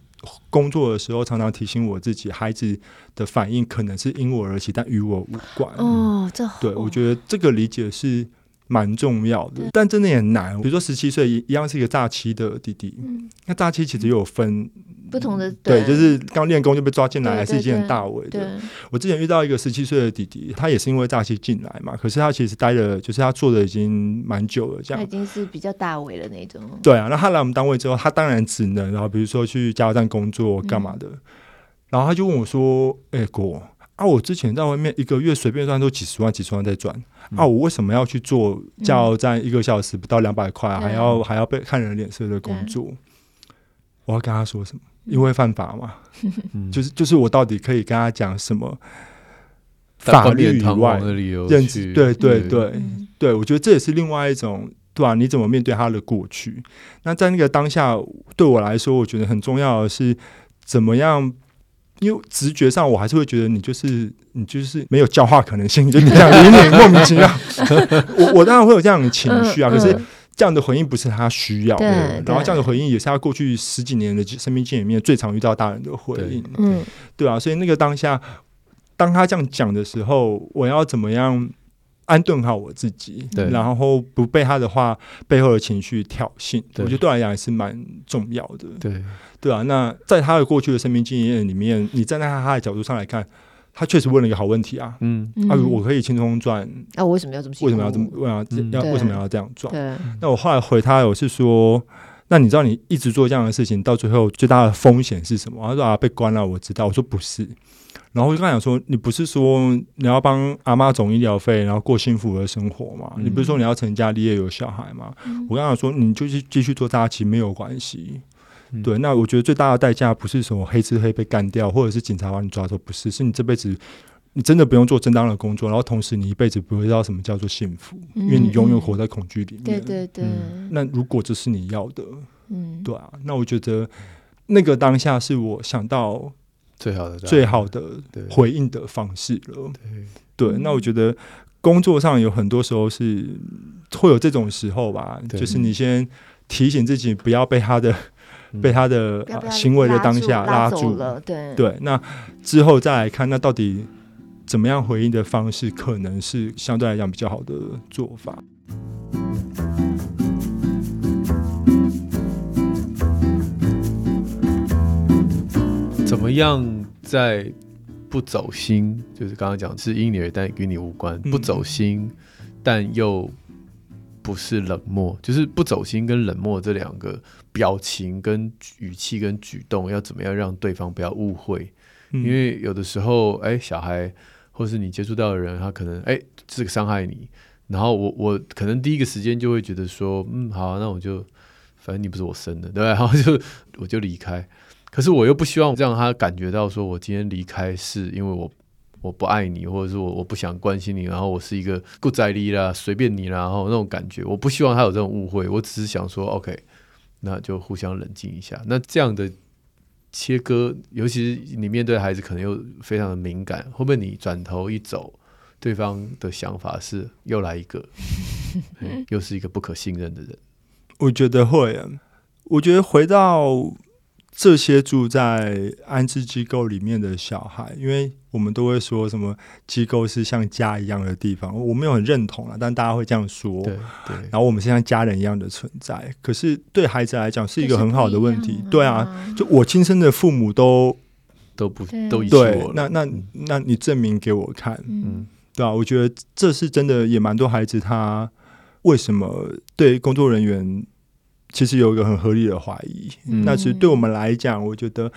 工作的时候，常常提醒我自己，孩子的反应可能是因我而起，但与我无关。哦，这对，我觉得这个理解是蛮重要的，但真的也难。比如说十七岁一样是一个诈欺的弟弟，那诈欺其实又有分。不同的对，就是刚练功就被抓进来，还是一件很大违的。我之前遇到一个十七岁的弟弟，他也是因为诈欺进来嘛，可是他其实待了，就是他做的已经蛮久了，这样。他已经是比较大违了那种。对啊，那他来我们单位之后，他当然只能，然后比如说去加油站工作干嘛的，然后他就问我说：“哎，哥啊，我之前在外面一个月随便赚都几十万、几十万在赚，啊，我为什么要去做加油站一个小时不到两百块，还要还要被看人脸色的工作？我要跟他说什么？”因为犯法嘛，嗯、就是就是我到底可以跟他讲什么法律以外的理由？认知对对对、嗯、对，我觉得这也是另外一种对吧、啊？你怎么面对他的过去？那在那个当下，对我来说，我觉得很重要的是怎么样？因为直觉上，我还是会觉得你就是你就是没有教化可能性，就你这样有点莫名其妙。我我当然会有这样的情绪啊，可是。这样的回应不是他需要的，然后这样的回应也是他过去十几年的生命经验里面最常遇到大人的回应，嗯，对啊，所以那个当下，当他这样讲的时候，我要怎么样安顿好我自己，对，然后不被他的话背后的情绪挑衅，我觉得对我来讲也是蛮重要的，对，对啊，那在他的过去的生命经验里面，你站在他的角度上来看。他确实问了一个好问题啊，嗯，啊，我可以轻松赚，那我为什么要这么？为什么要这么？为什么要？为什么要这样赚？那我后来回他，我是说，那你知道你一直做这样的事情，到最后最大的风险是什么？他说啊，被关了，我知道。我说不是，然后我就跟他讲说，你不是说你要帮阿妈总医疗费，然后过幸福的生活吗？你不是说你要成家立业有小孩吗？我跟他说，你就是继续做大家其实没有关系。对，那我觉得最大的代价不是什么黑吃黑被干掉，或者是警察把你抓走，不是，是你这辈子你真的不用做正当的工作，然后同时你一辈子不会知道什么叫做幸福，嗯、因为你永远活在恐惧里面。对对对、嗯。那如果这是你要的，嗯，对啊，那我觉得那个当下是我想到最好的最好的回应的方式了。对，对，那我觉得工作上有很多时候是会有这种时候吧，就是你先提醒自己不要被他的。被他的行为的当下拉住了，对对，那之后再来看，那到底怎么样回应的方式，可能是相对来讲比较好的做法。怎么样在不走心？就是刚刚讲是因你而，但与你无关，不走心，但又。不是冷漠，就是不走心跟冷漠这两个表情跟语气跟举动，要怎么样让对方不要误会？嗯、因为有的时候，哎，小孩或是你接触到的人，他可能哎这个伤害你，然后我我可能第一个时间就会觉得说，嗯，好、啊，那我就反正你不是我生的，对吧？然后就我就离开。可是我又不希望让他感觉到说我今天离开是因为我。我不爱你，或者是我我不想关心你，然后我是一个不在意啦，随便你啦，然后那种感觉，我不希望他有这种误会。我只是想说，OK，那就互相冷静一下。那这样的切割，尤其是你面对孩子，可能又非常的敏感。会不会你转头一走，对方的想法是又来一个，又是一个不可信任的人？我觉得会啊。我觉得回到。这些住在安置机构里面的小孩，因为我们都会说什么机构是像家一样的地方，我没有很认同啊，但大家会这样说。对对。然后我们是像家人一样的存在，可是对孩子来讲是一个很好的问题。对啊，就我亲生的父母都都不都遗弃我了。对，那那那你证明给我看，嗯，对啊，我觉得这是真的，也蛮多孩子他为什么对工作人员。其实有一个很合理的怀疑，嗯、但是对我们来讲，我觉得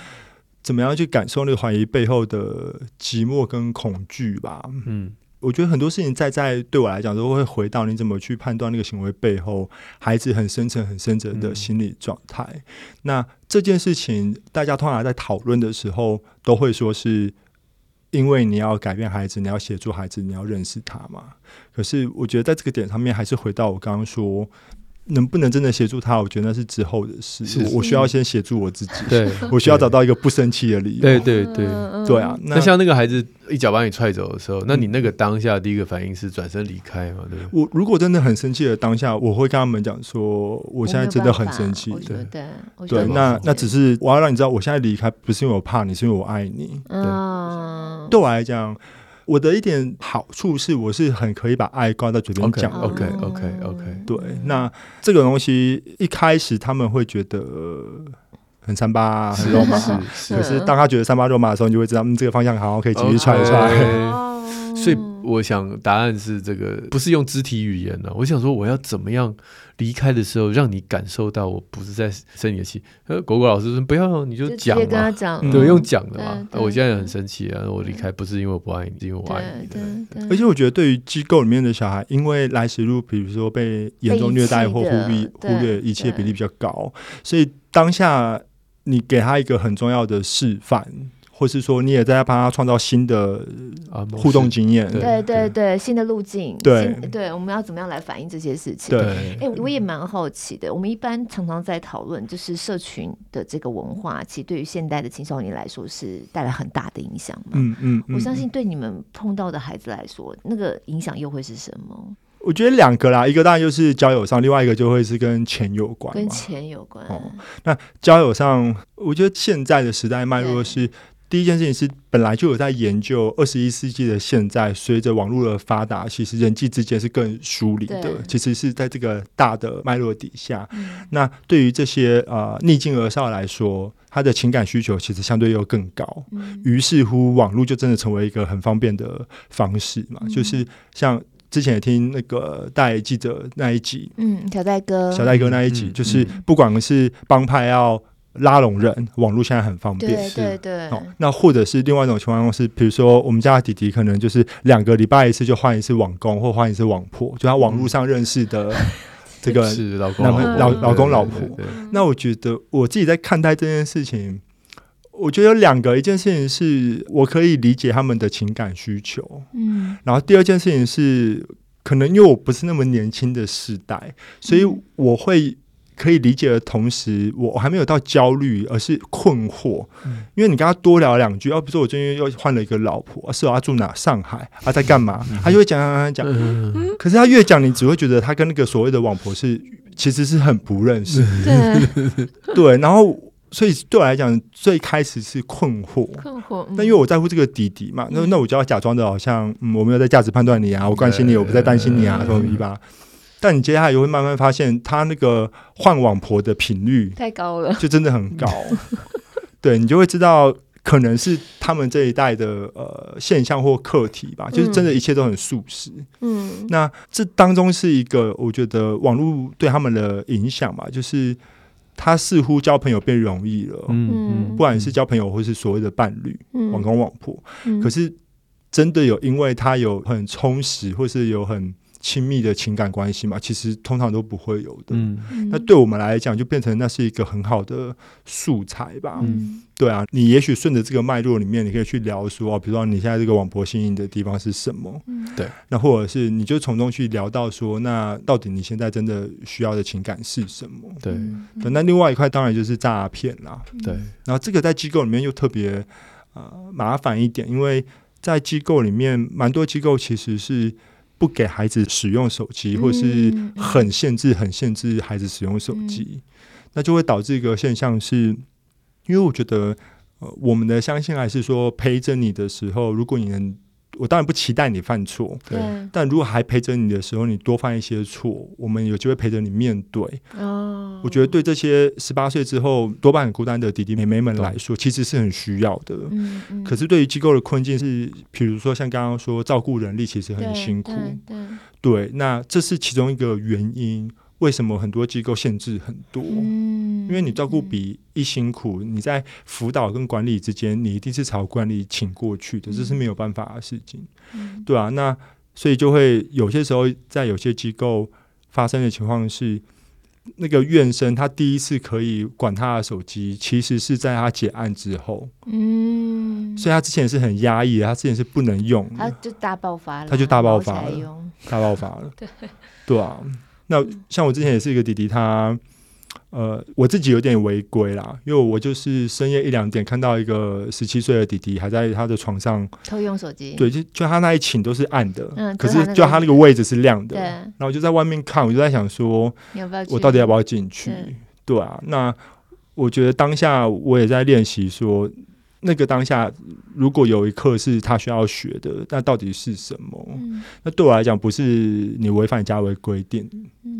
怎么样去感受那个怀疑背后的寂寞跟恐惧吧。嗯，我觉得很多事情在在对我来讲都会回到你怎么去判断那个行为背后孩子很深层、很深层的心理状态。嗯、那这件事情，大家通常在讨论的时候都会说是因为你要改变孩子，你要协助孩子，你要认识他嘛。可是我觉得在这个点上面，还是回到我刚刚说。能不能真的协助他？我觉得那是之后的事。是我需要先协助我自己。对，我需要找到一个不生气的理由。对对对对啊！那像那个孩子一脚把你踹走的时候，那你那个当下第一个反应是转身离开吗？对。我如果真的很生气的当下，我会跟他们讲说，我现在真的很生气。对对对，那那只是我要让你知道，我现在离开不是因为我怕你，是因为我爱你。嗯，对我来讲。我的一点好处是，我是很可以把爱挂在嘴边讲。OK，OK，OK，OK。对，那这个东西一开始他们会觉得很三八很肉麻，可是当他觉得三八肉麻的时候，你就会知道，嗯，这个方向好，可以继续踹一踹。所以我想答案是这个，不是用肢体语言了。我想说，我要怎么样？离开的时候，让你感受到我不是在生你的气。呃，果果老师说不要，你就讲嘛，跟他讲，对，用讲的嘛。我现在很生气啊，我离开不是因为我不爱你，是因为我爱你。对对。而且我觉得，对于机构里面的小孩，因为来时路，比如说被严重虐待或忽略忽略遗弃的比例比较高，所以当下你给他一个很重要的示范。或是说，你也在帮他创造新的互动经验，对对对，对，新的路径，对对，我们要怎么样来反映这些事情？对，哎、欸，我也蛮好奇的。我们一般常常在讨论，就是社群的这个文化，其实对于现代的青少年来说是带来很大的影响嘛。嗯嗯，我相信对你们碰到的孩子来说，那个影响又会是什么？我觉得两个啦，一个当然就是交友上，另外一个就会是跟钱有关，跟钱有关。哦，那交友上，我觉得现在的时代脉络是。第一件事情是，本来就有在研究二十一世纪的现在，随着网络的发达，其实人际之间是更疏离的。其实是在这个大的脉络底下，嗯、那对于这些呃逆境而上来说，他的情感需求其实相对又更高。嗯、于是乎，网络就真的成为一个很方便的方式嘛。嗯、就是像之前也听那个带记者那一集，嗯，小戴哥，小戴哥那一集，嗯、就是不管是帮派要。拉拢人，网络现在很方便，对对对。哦，那或者是另外一种情况是，比如说我们家的弟弟可能就是两个礼拜一次就换一次网工或换一次网婆，就他网络上认识的 这个老公老老公老婆。那我觉得我自己在看待这件事情，我觉得有两个，一件事情是我可以理解他们的情感需求，嗯，然后第二件事情是可能因为我不是那么年轻的时代，所以我会。可以理解的同时，我还没有到焦虑，而是困惑。嗯、因为你跟他多聊两句，要、啊、不是我最近又换了一个老婆，是他住哪？上海，他在干嘛？嗯、他就会讲讲讲讲。嗯、可是他越讲，你只会觉得他跟那个所谓的网婆是其实是很不认识。对，对，然后所以对我来讲，最开始是困惑。困惑。那、嗯、因为我在乎这个弟弟嘛，那那我就要假装的好像，嗯，我没有在价值判断你啊，我关心你，我不在担心你啊，什么吧。但你接下来也会慢慢发现，他那个换网婆的频率太高了，就真的很高。对，你就会知道，可能是他们这一代的呃现象或课题吧，就是真的一切都很素食。嗯，那这当中是一个我觉得网络对他们的影响吧，就是他似乎交朋友变容易了。嗯，不管是交朋友或是所谓的伴侣，网公网婆，可是真的有因为他有很充实，或是有很。亲密的情感关系嘛，其实通常都不会有的。嗯，那对我们来讲，就变成那是一个很好的素材吧。嗯，对啊，你也许顺着这个脉络里面，你可以去聊说，比如说你现在这个网婆心仪的地方是什么？嗯，对。那或者是你就从中去聊到说，那到底你现在真的需要的情感是什么？对。那另外一块当然就是诈骗啦。对。然后这个在机构里面又特别呃麻烦一点，因为在机构里面，蛮多机构其实是。不给孩子使用手机，或是很限制、很限制孩子使用手机，嗯、那就会导致一个现象是，因为我觉得，呃，我们的相信还是说陪着你的时候，如果你能。我当然不期待你犯错，对。但如果还陪着你的时候，你多犯一些错，我们有机会陪着你面对。哦，我觉得对这些十八岁之后多半很孤单的弟弟妹妹们来说，其实是很需要的。嗯嗯。可是对于机构的困境是，比如说像刚刚说照顾人力其实很辛苦。对。对，那这是其中一个原因。为什么很多机构限制很多？嗯，因为你照顾比一辛苦，你在辅导跟管理之间，你一定是朝管理请过去的，这是没有办法的事情。嗯，对啊，那所以就会有些时候在有些机构发生的情况是，那个院生他第一次可以管他的手机，其实是在他结案之后。嗯，所以他之前是很压抑的，他之前是不能用，他就大爆发了，他就大爆发了，大爆发了。对，对啊。那像我之前也是一个弟弟，他呃，我自己有点违规啦，因为我就是深夜一两点看到一个十七岁的弟弟还在他的床上偷用手机，对，就就他那一寝都是暗的，嗯，可是就他那个位置是亮的，对，然后我就在外面看，我就在想说，我到底要不要进去？对啊，那我觉得当下我也在练习说。那个当下，如果有一课是他需要学的，那到底是什么？嗯、那对我来讲，不是你违反家规规定，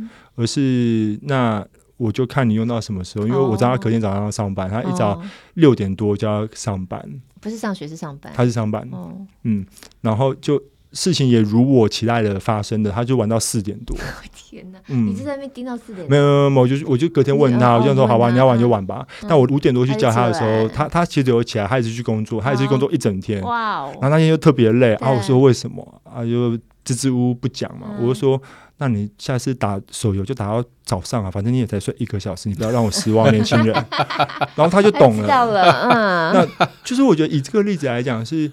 嗯、而是那我就看你用到什么时候，因为我知道他隔天早上要上班，哦、他一早六点多就要上班，不是上学是上班，他是上班，哦、嗯，然后就。事情也如我期待的发生的，他就玩到四点多。天哪！嗯，你是在那边盯到四点多？没有没有没有，我就我就隔天问他，我就说好吧，你要玩就玩吧。但我五点多去叫他的时候，他他其实有起来，他也是去工作，他也是去工作一整天。哇哦！然后那天又特别累，然后我说为什么啊？就支支吾吾不讲嘛。我就说，那你下次打手游就打到早上啊，反正你也才睡一个小时，你不要让我失望，年轻人。然后他就懂了。嗯，那就是我觉得以这个例子来讲是。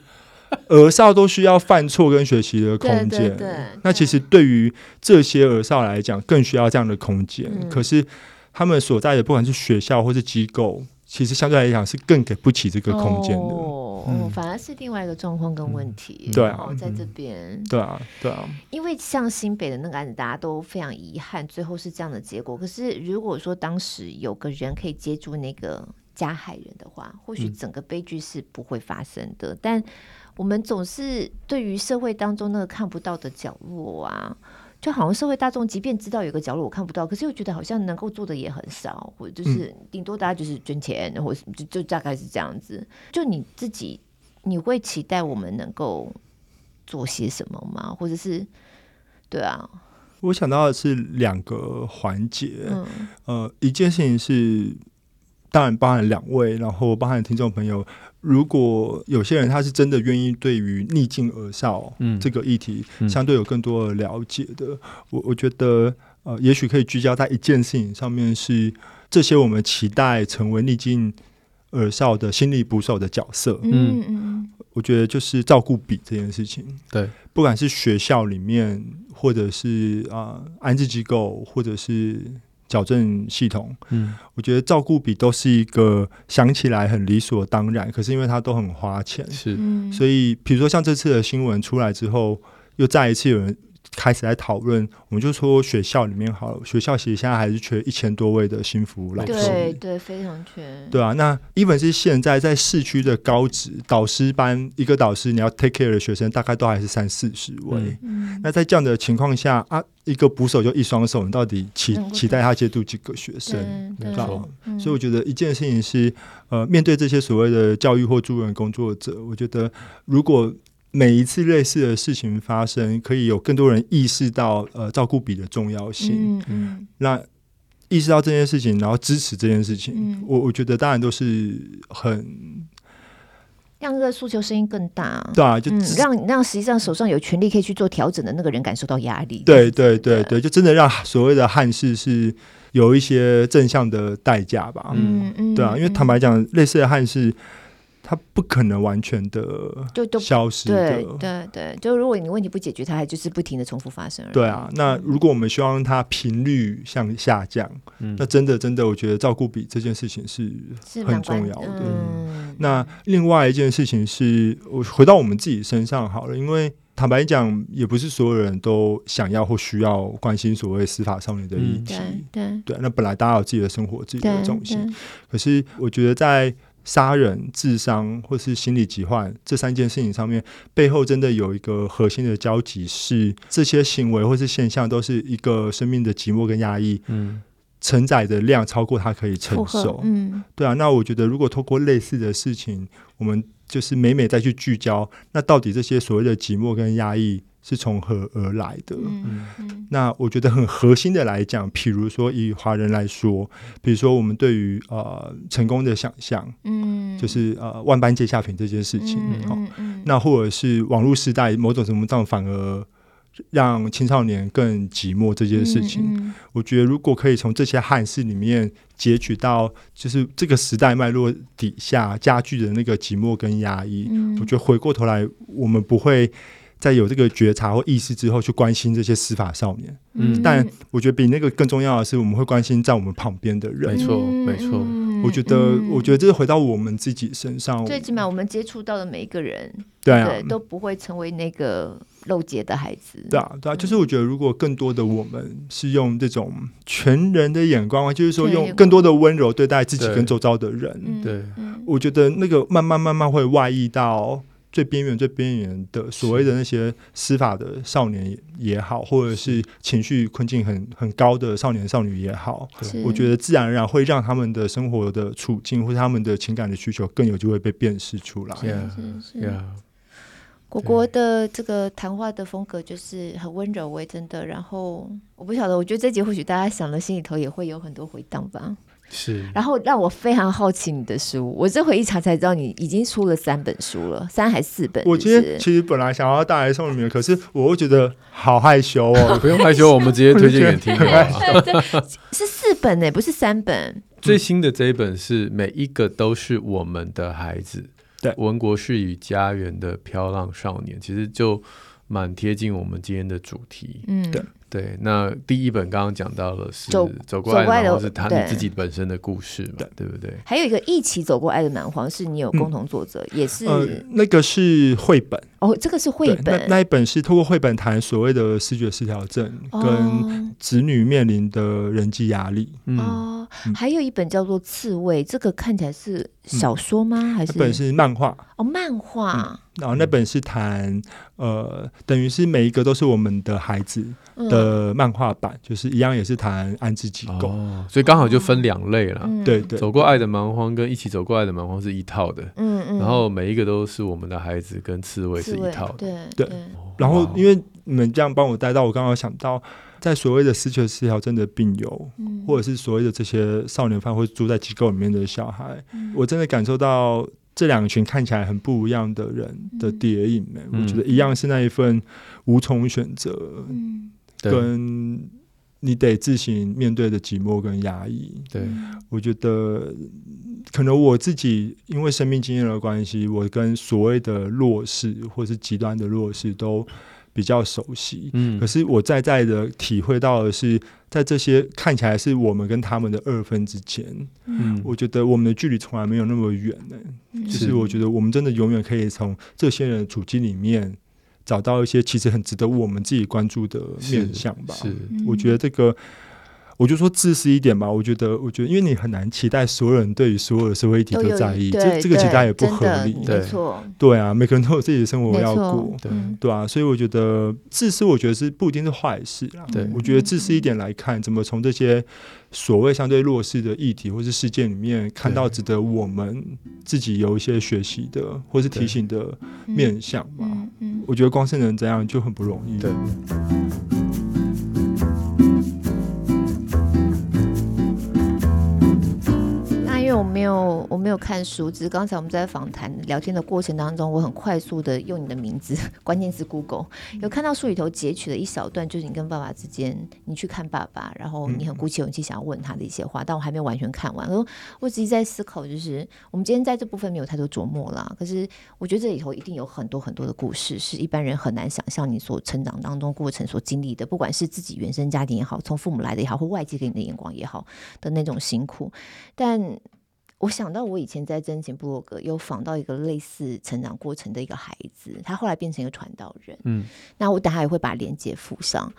儿少都需要犯错跟学习的空间，对对对，那其实对于这些儿少来讲，更需要这样的空间。嗯、可是他们所在的不管是学校或是机构，其实相对来讲是更给不起这个空间的。哦哦，嗯、反而是另外一个状况跟问题。嗯、对啊，在这边。对啊，对啊。因为像新北的那个案子，大家都非常遗憾，最后是这样的结果。可是如果说当时有个人可以接住那个加害人的话，或许整个悲剧是不会发生的。嗯、但我们总是对于社会当中那个看不到的角落啊。就好像社会大众，即便知道有个角落我看不到，可是又觉得好像能够做的也很少，或者就是顶多大家就是捐钱，或者就就大概是这样子。就你自己，你会期待我们能够做些什么吗？或者是对啊？我想到的是两个环节，嗯、呃，一件事情是，当然包含两位，然后包含听众朋友。如果有些人他是真的愿意对于逆境而少这个议题相对有更多的了解的，嗯嗯、我我觉得呃，也许可以聚焦在一件事情上面，是这些我们期待成为逆境而少的心理捕手的角色。嗯嗯，我觉得就是照顾比这件事情，对，不管是学校里面，或者是啊、呃、安置机构，或者是。矫正系统，嗯，我觉得照顾比都是一个想起来很理所当然，可是因为它都很花钱，是，所以比如说像这次的新闻出来之后，又再一次有人。开始在讨论，我们就说学校里面好了，学校其实现在还是缺一千多位的新服务老师，对对，非常缺。对啊，那 even 是现在在市区的高职导师班，一个导师你要 take care 的学生大概都还是三四十位。嗯、那在这样的情况下啊，一个捕手就一双手，你到底期期待他接住几个学生？对，所以我觉得一件事情是，呃，面对这些所谓的教育或助人工作者，我觉得如果。每一次类似的事情发生，可以有更多人意识到呃照顾比的重要性。嗯嗯，那意识到这件事情，然后支持这件事情，嗯、我我觉得当然都是很让这个诉求声音更大。对啊，就、嗯、让让实际上手上有权利可以去做调整的那个人感受到压力。对对对对，就真的让所谓的汉事是有一些正向的代价吧。嗯嗯，对啊，因为坦白讲，类似的汉事。它不可能完全的就消失的，对对对，就如果你问题不解决，它还就是不停的重复发生。对啊，那如果我们希望它频率向下降，嗯、那真的真的，我觉得照顾比这件事情是很重要的。嗯、那另外一件事情是我回到我们自己身上好了，因为坦白讲，也不是所有人都想要或需要关心所谓司法少年的议题。嗯、对对，对，那本来大家有自己的生活、自己的重心，可是我觉得在。杀人、自伤或是心理疾患这三件事情上面，背后真的有一个核心的交集，是这些行为或是现象都是一个生命的寂寞跟压抑，嗯，承载的量超过他可以承受，嗯，对啊。那我觉得，如果透过类似的事情，我们就是每每再去聚焦，那到底这些所谓的寂寞跟压抑，是从何而来的？嗯嗯、那我觉得很核心的来讲，譬如说以华人来说，比如说我们对于呃成功的想象，嗯，就是呃万般皆下品这件事情，嗯嗯嗯、那或者是网络时代某种程度上反而让青少年更寂寞这件事情，嗯嗯、我觉得如果可以从这些汉事里面截取到，就是这个时代脉络底下加剧的那个寂寞跟压抑，嗯、我觉得回过头来我们不会。在有这个觉察或意识之后，去关心这些司法少年。嗯，但我觉得比那个更重要的是，我们会关心在我们旁边的人。没错，没错。我觉得，嗯、我觉得这是回到我们自己身上。最起码，我们接触到的每一个人，对啊，对，都不会成为那个漏接的孩子。对啊，对啊。就是我觉得，如果更多的我们是用这种全人的眼光，就是说用更多的温柔对待自己跟周遭的人。对，我觉得那个慢慢慢慢会外溢到。最边缘、最边缘的所谓的那些司法的少年也好，或者是情绪困境很很高的少年少女也好，我觉得自然而然会让他们的生活的处境或者他们的情感的需求更有机会被辨识出来。是是是。国国的这个谈话的风格就是很温柔，为真的。然后我不晓得，我觉得这集或许大家想了，心里头也会有很多回荡吧。是，然后让我非常好奇你的书，我这回一查才知道你已经出了三本书了，三还是四本是是？我今天其实本来想要带来送你们，可是我会觉得好害羞哦，不用害羞，我们直接 推荐给你听。是四本呢，不是三本。最新的这一本是每一个都是我们的孩子，对，文国士与家园的飘浪少年，其实就蛮贴近我们今天的主题。嗯，对。对，那第一本刚刚讲到了是走走过爱的蛮荒，是谈对你自己本身的故事嘛，对。不对？还有一个一起走过爱的蛮荒，是你有共同作者，嗯、也是、呃、那个是绘本哦，这个是绘本那，那一本是透过绘本谈所谓的视觉失调症跟子女面临的人际压力哦。还有一本叫做《刺猬》，这个看起来是小说吗？嗯、还是本是漫画？哦，漫画。嗯然后那本是谈，呃，等于是每一个都是我们的孩子的漫画版，嗯、就是一样也是谈安置机构，哦，所以刚好就分两类了。嗯、对对，走过爱的蛮荒跟一起走过爱的蛮荒是一套的，嗯嗯，然后每一个都是我们的孩子跟刺猬是一套的，对对，对。然后因为你们这样帮我带到，我刚刚想到，在所谓的失去失调症的病友，嗯、或者是所谓的这些少年犯或住在机构里面的小孩，嗯、我真的感受到。这两群看起来很不一样的人的叠影，嗯、我觉得一样是那一份无从选择，嗯、跟你得自行面对的寂寞跟压抑。对，我觉得可能我自己因为生命经验的关系，我跟所谓的弱势或是极端的弱势都比较熟悉。嗯，可是我在在的体会到的是。在这些看起来是我们跟他们的二分之间，嗯，我觉得我们的距离从来没有那么远呢。嗯、就是我觉得我们真的永远可以从这些人的处境里面找到一些其实很值得我们自己关注的面向吧。是，是我觉得这个。我就说自私一点吧，我觉得，我觉得，因为你很难期待所有人对于所有的社会议题都在意，这这个期待也不合理，对，没错，对啊，每个人都有自己的生活要过，对，对啊，所以我觉得自私，我觉得是不一定是坏事啊。对，我觉得自私一点来看，怎么从这些所谓相对弱势的议题或是事件里面看到值得我们自己有一些学习的或是提醒的面向吧。我觉得光是能这样就很不容易。对。没有，我没有看书，只是刚才我们在访谈聊天的过程当中，我很快速的用你的名字 关键字 Google，有看到书里头截取了一小段，就是你跟爸爸之间，你去看爸爸，然后你很鼓起勇气想要问他的一些话，但我还没有完全看完。我我只是在思考，就是我们今天在这部分没有太多琢磨啦，可是我觉得这里头一定有很多很多的故事，是一般人很难想象你所成长当中过程所经历的，不管是自己原生家庭也好，从父母来的也好，或外界给你的眼光也好的那种辛苦，但。我想到我以前在真情部落格有访到一个类似成长过程的一个孩子，他后来变成一个传道人。嗯，那我等下也会把链接附上。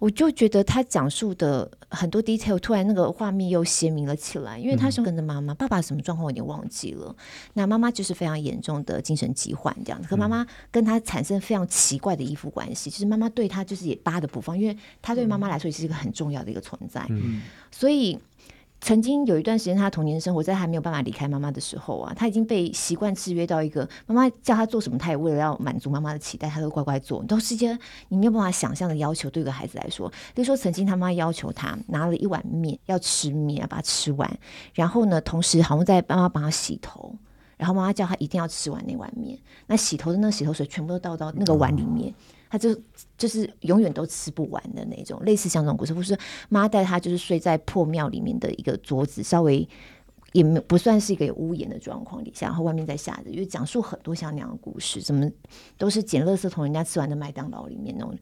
我就觉得他讲述的很多 detail，突然那个画面又鲜明了起来。因为他是跟着妈妈，爸爸什么状况我已经忘记了。那妈妈就是非常严重的精神疾患这样子，和妈妈跟他产生非常奇怪的依附关系。其实妈妈对他就是也扒的不放，因为他对妈妈来说也是一个很重要的一个存在。嗯，所以。曾经有一段时间，他童年生活在还没有办法离开妈妈的时候啊，他已经被习惯制约到一个妈妈叫他做什么，他也为了要满足妈妈的期待，他都乖乖做，都是些你没有办法想象的要求。对一个孩子来说，比如说曾经他妈要求他拿了一碗面要吃面，要把它吃完，然后呢，同时好像在妈妈帮他洗头，然后妈妈叫他一定要吃完那碗面，那洗头的那洗头水全部都倒到那个碗里面。他就就是永远都吃不完的那种，类似像这种故事，或是妈带他就是睡在破庙里面的一个桌子，稍微也没不算是一个有屋檐的状况底下，然后外面在下着，因为讲述很多像那样的故事，怎么都是捡垃圾从人家吃完的麦当劳里面那种，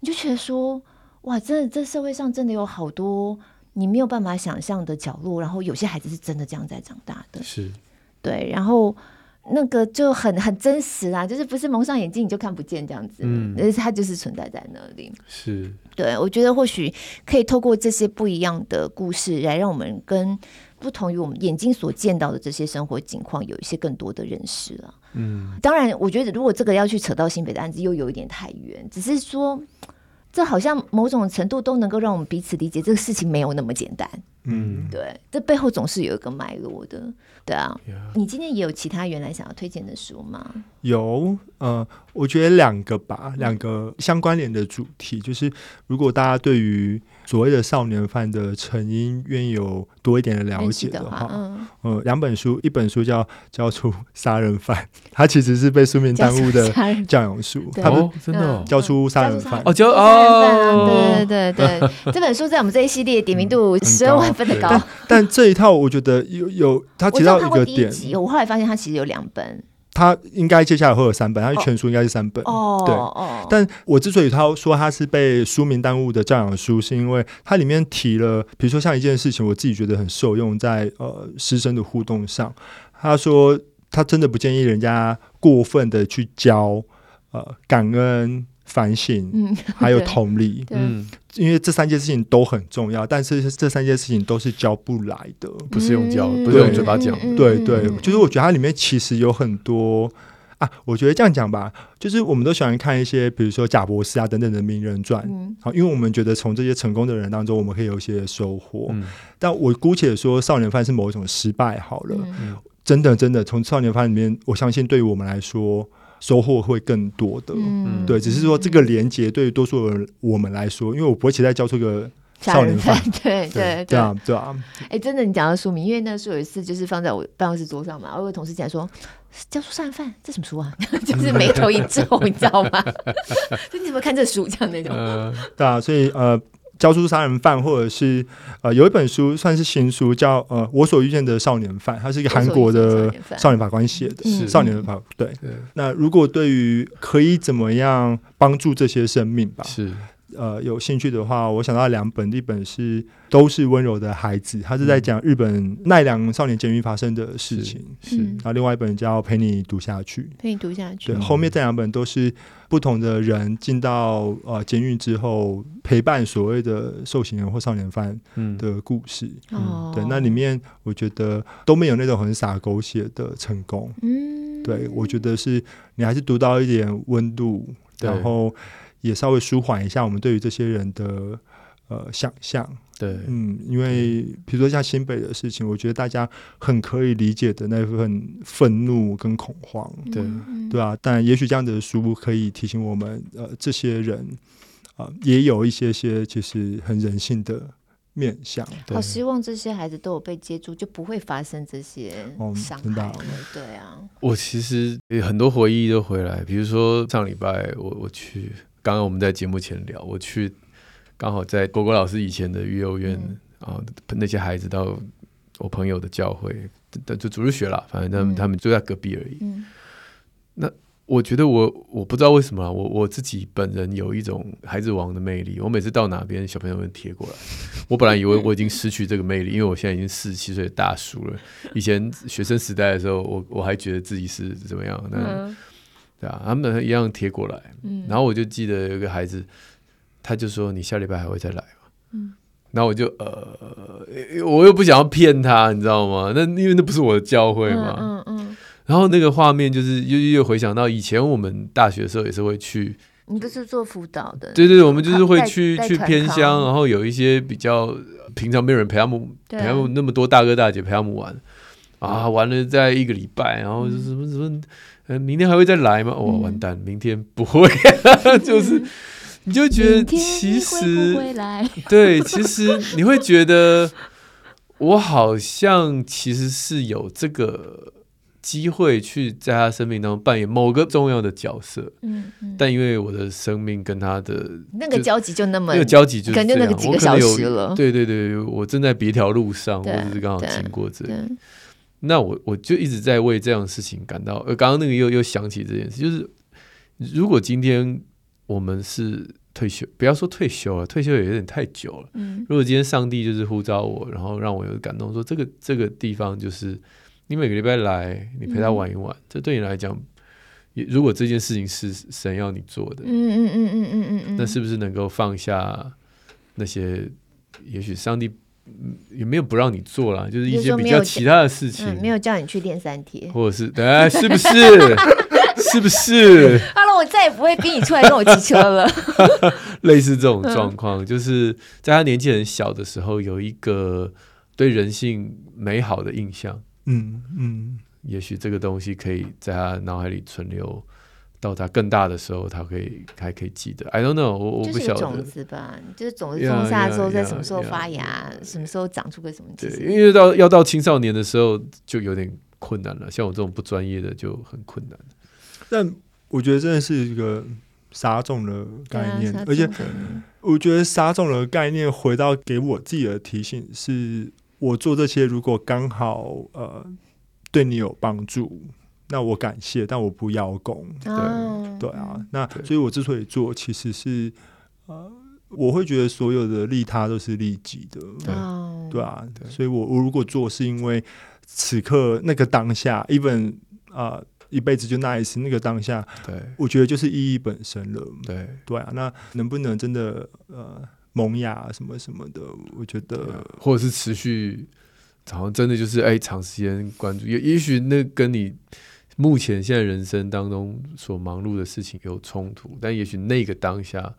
你就觉得说，哇，真的这社会上真的有好多你没有办法想象的角落，然后有些孩子是真的这样在长大的，是。对，然后。那个就很很真实啦，就是不是蒙上眼睛你就看不见这样子，嗯，但是它就是存在在那里。是，对，我觉得或许可以透过这些不一样的故事，来让我们跟不同于我们眼睛所见到的这些生活景况有一些更多的认识了。嗯，当然，我觉得如果这个要去扯到新北的案子，又有一点太远，只是说。这好像某种程度都能够让我们彼此理解，这个事情没有那么简单。嗯，对，这背后总是有一个脉络的。对啊.你今天也有其他原来想要推荐的书吗？有，呃，我觉得两个吧，两个相关联的主题，就是如果大家对于所谓的少年犯的成因愿意有多一点的了解的话，嗯，呃，两本书，一本书叫《教出杀人犯》，它其实是被书名耽误的教养书，它不真的教出杀人犯。哦，教哦，对对对对，这本书在我们这一系列点名度十二万分的高，但，但这一套我觉得有有，它提到一个点，我后来发现它其实有两本。他应该接下来会有三本，他全书应该是三本。哦，对。哦。但我之所以他说他是被书名耽误的教养书，是因为它里面提了，比如说像一件事情，我自己觉得很受用在，在呃师生的互动上。他说他真的不建议人家过分的去教呃感恩、反省，嗯，还有同理，嗯，因为这三件事情都很重要，但是这三件事情都是教不来的，不是用教，不是用嘴巴讲，嗯、对对，就是我觉得它里面其实有很多啊，我觉得这样讲吧，就是我们都喜欢看一些，比如说贾博士啊等等的名人传，嗯，好，因为我们觉得从这些成功的人当中，我们可以有一些收获，嗯，但我姑且说少年犯是某一种失败好了，嗯，真的真的从少年犯里面，我相信对于我们来说。收获会更多的，嗯，对，只是说这个连接对于多数人我们来说，因为我不会期待教出一个少年犯，对对对，对啊对啊。哎，真的，你讲到书名，因为那时候有一次就是放在我办公室桌上嘛，我有个同事进来说，教出少年犯，这什么书啊？就是眉头一皱，你知道吗？你怎么看这书这样那种？呃，对啊，所以呃。教出杀人犯，或者是呃，有一本书算是新书，叫呃，我所遇见的少年犯，它是一个韩国的少年法官写的，是少年的法对。对那如果对于可以怎么样帮助这些生命吧，是。呃，有兴趣的话，我想到两本，一本是都是温柔的孩子，他是在讲日本奈良少年监狱发生的事情，是。然后另外一本叫陪你读下去，陪你读下去。对，后面这两本都是不同的人进到呃监狱之后，陪伴所谓的受刑人或少年犯的故事。嗯，对，那里面我觉得都没有那种很洒狗血的成功。嗯，对，我觉得是你还是读到一点温度，然后。也稍微舒缓一下我们对于这些人的呃想象，对，嗯，因为比如说像新北的事情，我觉得大家很可以理解的那份愤怒跟恐慌，对，对啊，但也许这样的书可以提醒我们，呃，这些人啊、呃，也有一些些其实很人性的面向。好希望这些孩子都有被接住，就不会发生这些伤害、哦。对啊，我其实有很多回忆都回来，比如说上礼拜我我去。刚刚我们在节目前聊，我去刚好在果果老师以前的育幼院啊、那些孩子到我朋友的教会，就主日学了，反正他们、嗯、他们就在隔壁而已。嗯、那我觉得我我不知道为什么，我我自己本人有一种孩子王的魅力。我每次到哪边，小朋友们贴过来，我本来以为 我已经失去这个魅力，因为我现在已经四十七岁的大叔了。以前学生时代的时候，我我还觉得自己是怎么样？那。嗯对啊，他们一样贴过来，嗯，然后我就记得有个孩子，他就说：“你下礼拜还会再来吗？”嗯，然后我就呃，我又不想要骗他，你知道吗？那因为那不是我的教会嘛，嗯嗯，嗯。然后那个画面就是又又回想到以前我们大学的时候也是会去，你不是做辅导的？对对对，我们就是会去去偏乡，然后有一些比较平常没有人陪他们，陪他们那么多大哥大姐陪他们玩啊，玩了在一个礼拜，然后什么什么。明天还会再来吗？哦，完蛋，明天不会，就是你就觉得其实对，其实你会觉得我好像其实是有这个机会去在他生命当中扮演某个重要的角色，嗯嗯，但因为我的生命跟他的那个交集就那么那个交集就可能就那个几个小时了，对对对，我正在别条路上，或者是刚好经过这里。那我我就一直在为这样的事情感到，呃，刚刚那个又又想起这件事，就是如果今天我们是退休，不要说退休了，退休也有点太久了。嗯，如果今天上帝就是呼召我，然后让我有感动，说这个这个地方就是你每个礼拜来，你陪他玩一玩，嗯、这对你来讲，如果这件事情是神要你做的，嗯嗯嗯嗯嗯嗯，那是不是能够放下那些，也许上帝。也没有不让你做啦，就是一些比较其他的事情，嗯、没有叫你去练三铁，或者是哎，是不是？是不是？好了，我再也不会逼你出来跟我骑车了。类似这种状况，就是在他年纪很小的时候，有一个对人性美好的印象。嗯嗯，也许这个东西可以在他脑海里存留。到它更大的时候，他可以还可以记得。I don't know，我我不晓得。种子吧，就是种子种下之后，在什么时候发芽，什么时候长出个什么？对，因为到要到青少年的时候就有点困难了。像我这种不专业的就很困难。但我觉得真的是一个杀种的概念，而且我觉得杀种的概念回到给我自己的提醒是：我做这些如果刚好呃对你有帮助。那我感谢，但我不邀功。对、哦、对啊，那所以，我之所以做，其实是呃，我会觉得所有的利他都是利己的。对对啊，所以我我如果做，是因为此刻那个当下，even 啊。一辈子就那一次，那个当下，对，我觉得就是意义本身了。对对啊，那能不能真的呃萌芽什么什么的？我觉得，或者是持续，好像真的就是哎，长时间关注，也也许那跟你目前现在人生当中所忙碌的事情有冲突，但也许那个当下，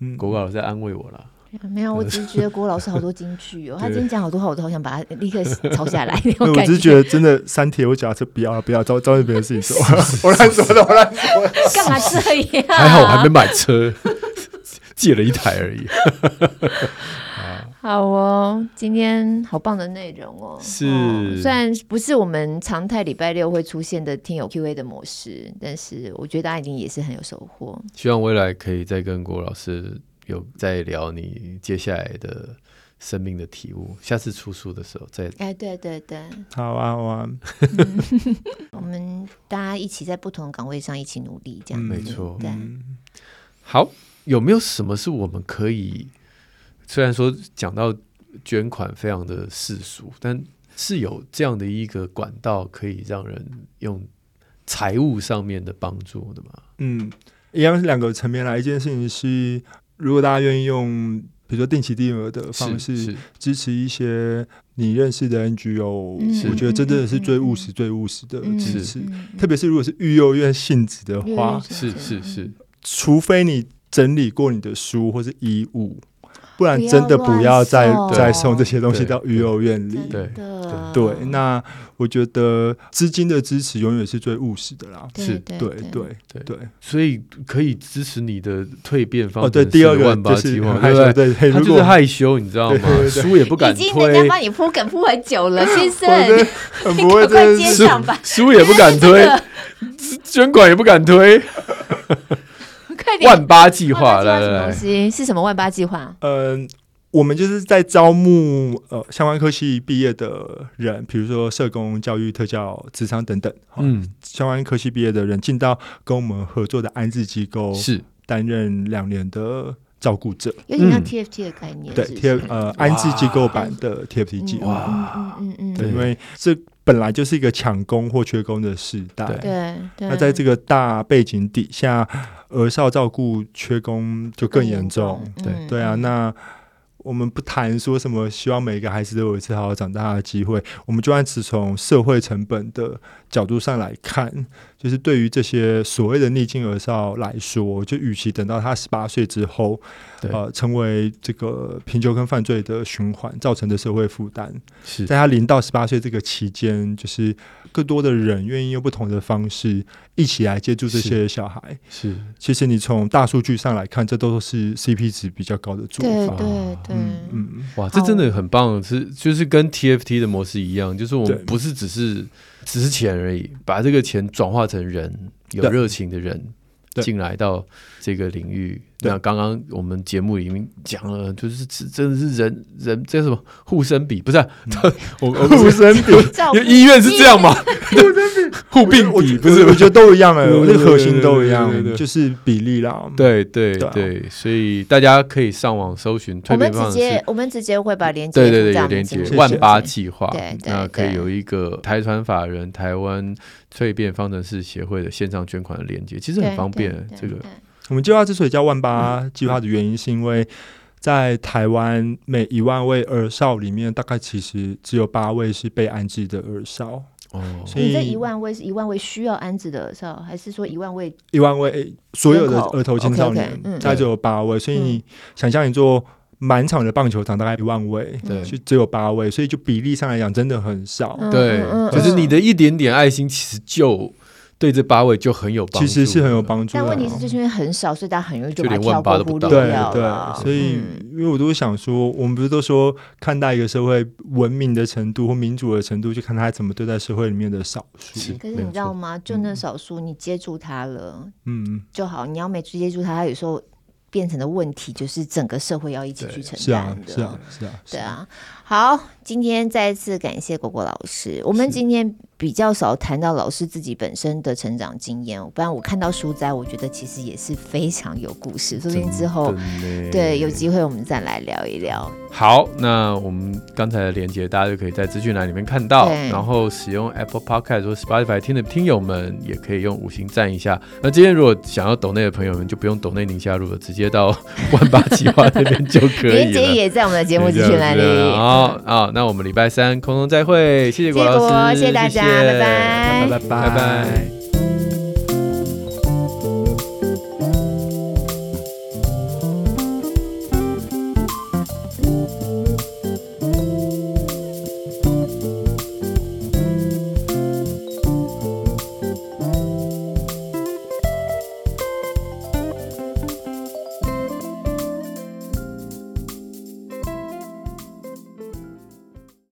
嗯，国高老师在安慰我啦。没有，我只是觉得郭老师好多金句哦，他今天讲好多话，我都好想把它立刻抄下来。我只是觉得真的删帖，我假设不要了不要，招招别人自己说，我乱说的，我乱说。干嘛这样？还好我还没买车，借了一台而已。好哦，今天好棒的内容哦。是，哦，虽然不是我们常态礼拜六会出现的听友 Q&A 的模式，但是我觉得大家一定也是很有收获。希望未来可以再跟郭老师。有再聊你接下来的生命的体悟，下次出书的时候再哎，对对对，好啊好啊，嗯、我们大家一起在不同的岗位上一起努力，这样、嗯、没错。对，好，有没有什么是我们可以？虽然说讲到捐款非常的世俗，但是有这样的一个管道可以让人用财务上面的帮助的嘛？嗯，一样是两个层面来，一件事情是。如果大家愿意用，比如说定期定额的方式支持一些你认识的 NGO，我觉得真的是最务实、最务实的支持。特别是如果是育幼院性质的话，是是是，除非你整理过你的书或是衣物。不然真的不要再再送这些东西到育幼院里。对对，那我觉得资金的支持永远是最务实的啦。是，对对对对，所以可以支持你的蜕变方。哦，对，第二个万八计划，对对对，他就是害羞，你知道吗？书也不敢推。已经人家帮你铺梗铺很久了，先生，快接上吧。书也不敢推，捐款也不敢推。万八计划来来来，是什么万八计划？嗯、呃，我们就是在招募呃相关科系毕业的人，比如说社工、教育、特教、职场等等。嗯，相关科系毕业的人进到跟我们合作的安置机构，是担任两年的照顾者，有点像 TFT 的概念。对，T 呃安置机构版的 TFT 计划。嗯嗯嗯，对，因为这。本来就是一个抢工或缺工的时代，对，那在这个大背景底下，儿少照顾缺工就更严重，对，对啊，那。我们不谈说什么，希望每个孩子都有一次好好长大的机会。我们就按只从社会成本的角度上来看，就是对于这些所谓的逆境而少来说，就与其等到他十八岁之后，呃，成为这个贫穷跟犯罪的循环造成的社会负担，是。在他零到十八岁这个期间，就是更多的人愿意用不同的方式一起来接触这些小孩。是，是其实你从大数据上来看，这都是 CP 值比较高的做法。对对。对。嗯嗯，哇，这真的很棒，是就是跟 TFT 的模式一样，就是我们不是只是只是钱而已，把这个钱转化成人，有热情的人进来到这个领域。那刚刚我们节目里面讲了，就是真的是人人这什么护生比 不是？我护生比，因为医院是这样嘛？护生比护病比不是？我觉得都一样哎，我觉得核心都一样，就是比例啦。对对对，所以大家可以上网搜寻。我们直接我们直接会把链接对对对有链接万八计划，那可以有一个台船法人台湾蜕变方程式协会的线上捐款的链接，其实很方便这个。我们计划之所以叫万八计划的原因，是因为在台湾每一万位儿少里面，大概其实只有八位是被安置的儿少。哦，所以这一万位是一万位需要安置的儿少，还是说一万位？一万位所有的儿童青少年，大概只有八位。所以你想象一座满场的棒球场，大概一万位，对，就只有八位，所以就比例上来讲，真的很少。对，就是你的一点点爱心，其实就。对这八位就很有帮助，其实是很有帮助。但问题是，就是因为很少，所以大家很容易就把它跳过忽略掉了。对对，所以因为我都想说，我们不是都说看待一个社会文明的程度或民主的程度，就看他怎么对待社会里面的少数。可是你知道吗？就那少数，你接触他了，嗯，就好。你要每次接触他，他有时候变成的问题，就是整个社会要一起去承担的。是啊，是啊，对啊。好，今天再次感谢果果老师。我们今天比较少谈到老师自己本身的成长经验，不然我看到书斋，我觉得其实也是非常有故事。说不定之后对有机会我们再来聊一聊。好，那我们刚才的连接大家就可以在资讯栏里面看到，然后使用 Apple Podcast 或 Spotify 听的听友们也可以用五星赞一下。那今天如果想要抖内的朋友们，就不用抖内宁夏路了，直接到万八计划那边就可以了。连接也在我们的节目资讯栏里。好好，那我们礼拜三空中再会，谢谢郭老师，谢谢，大家，拜拜，拜拜，拜拜。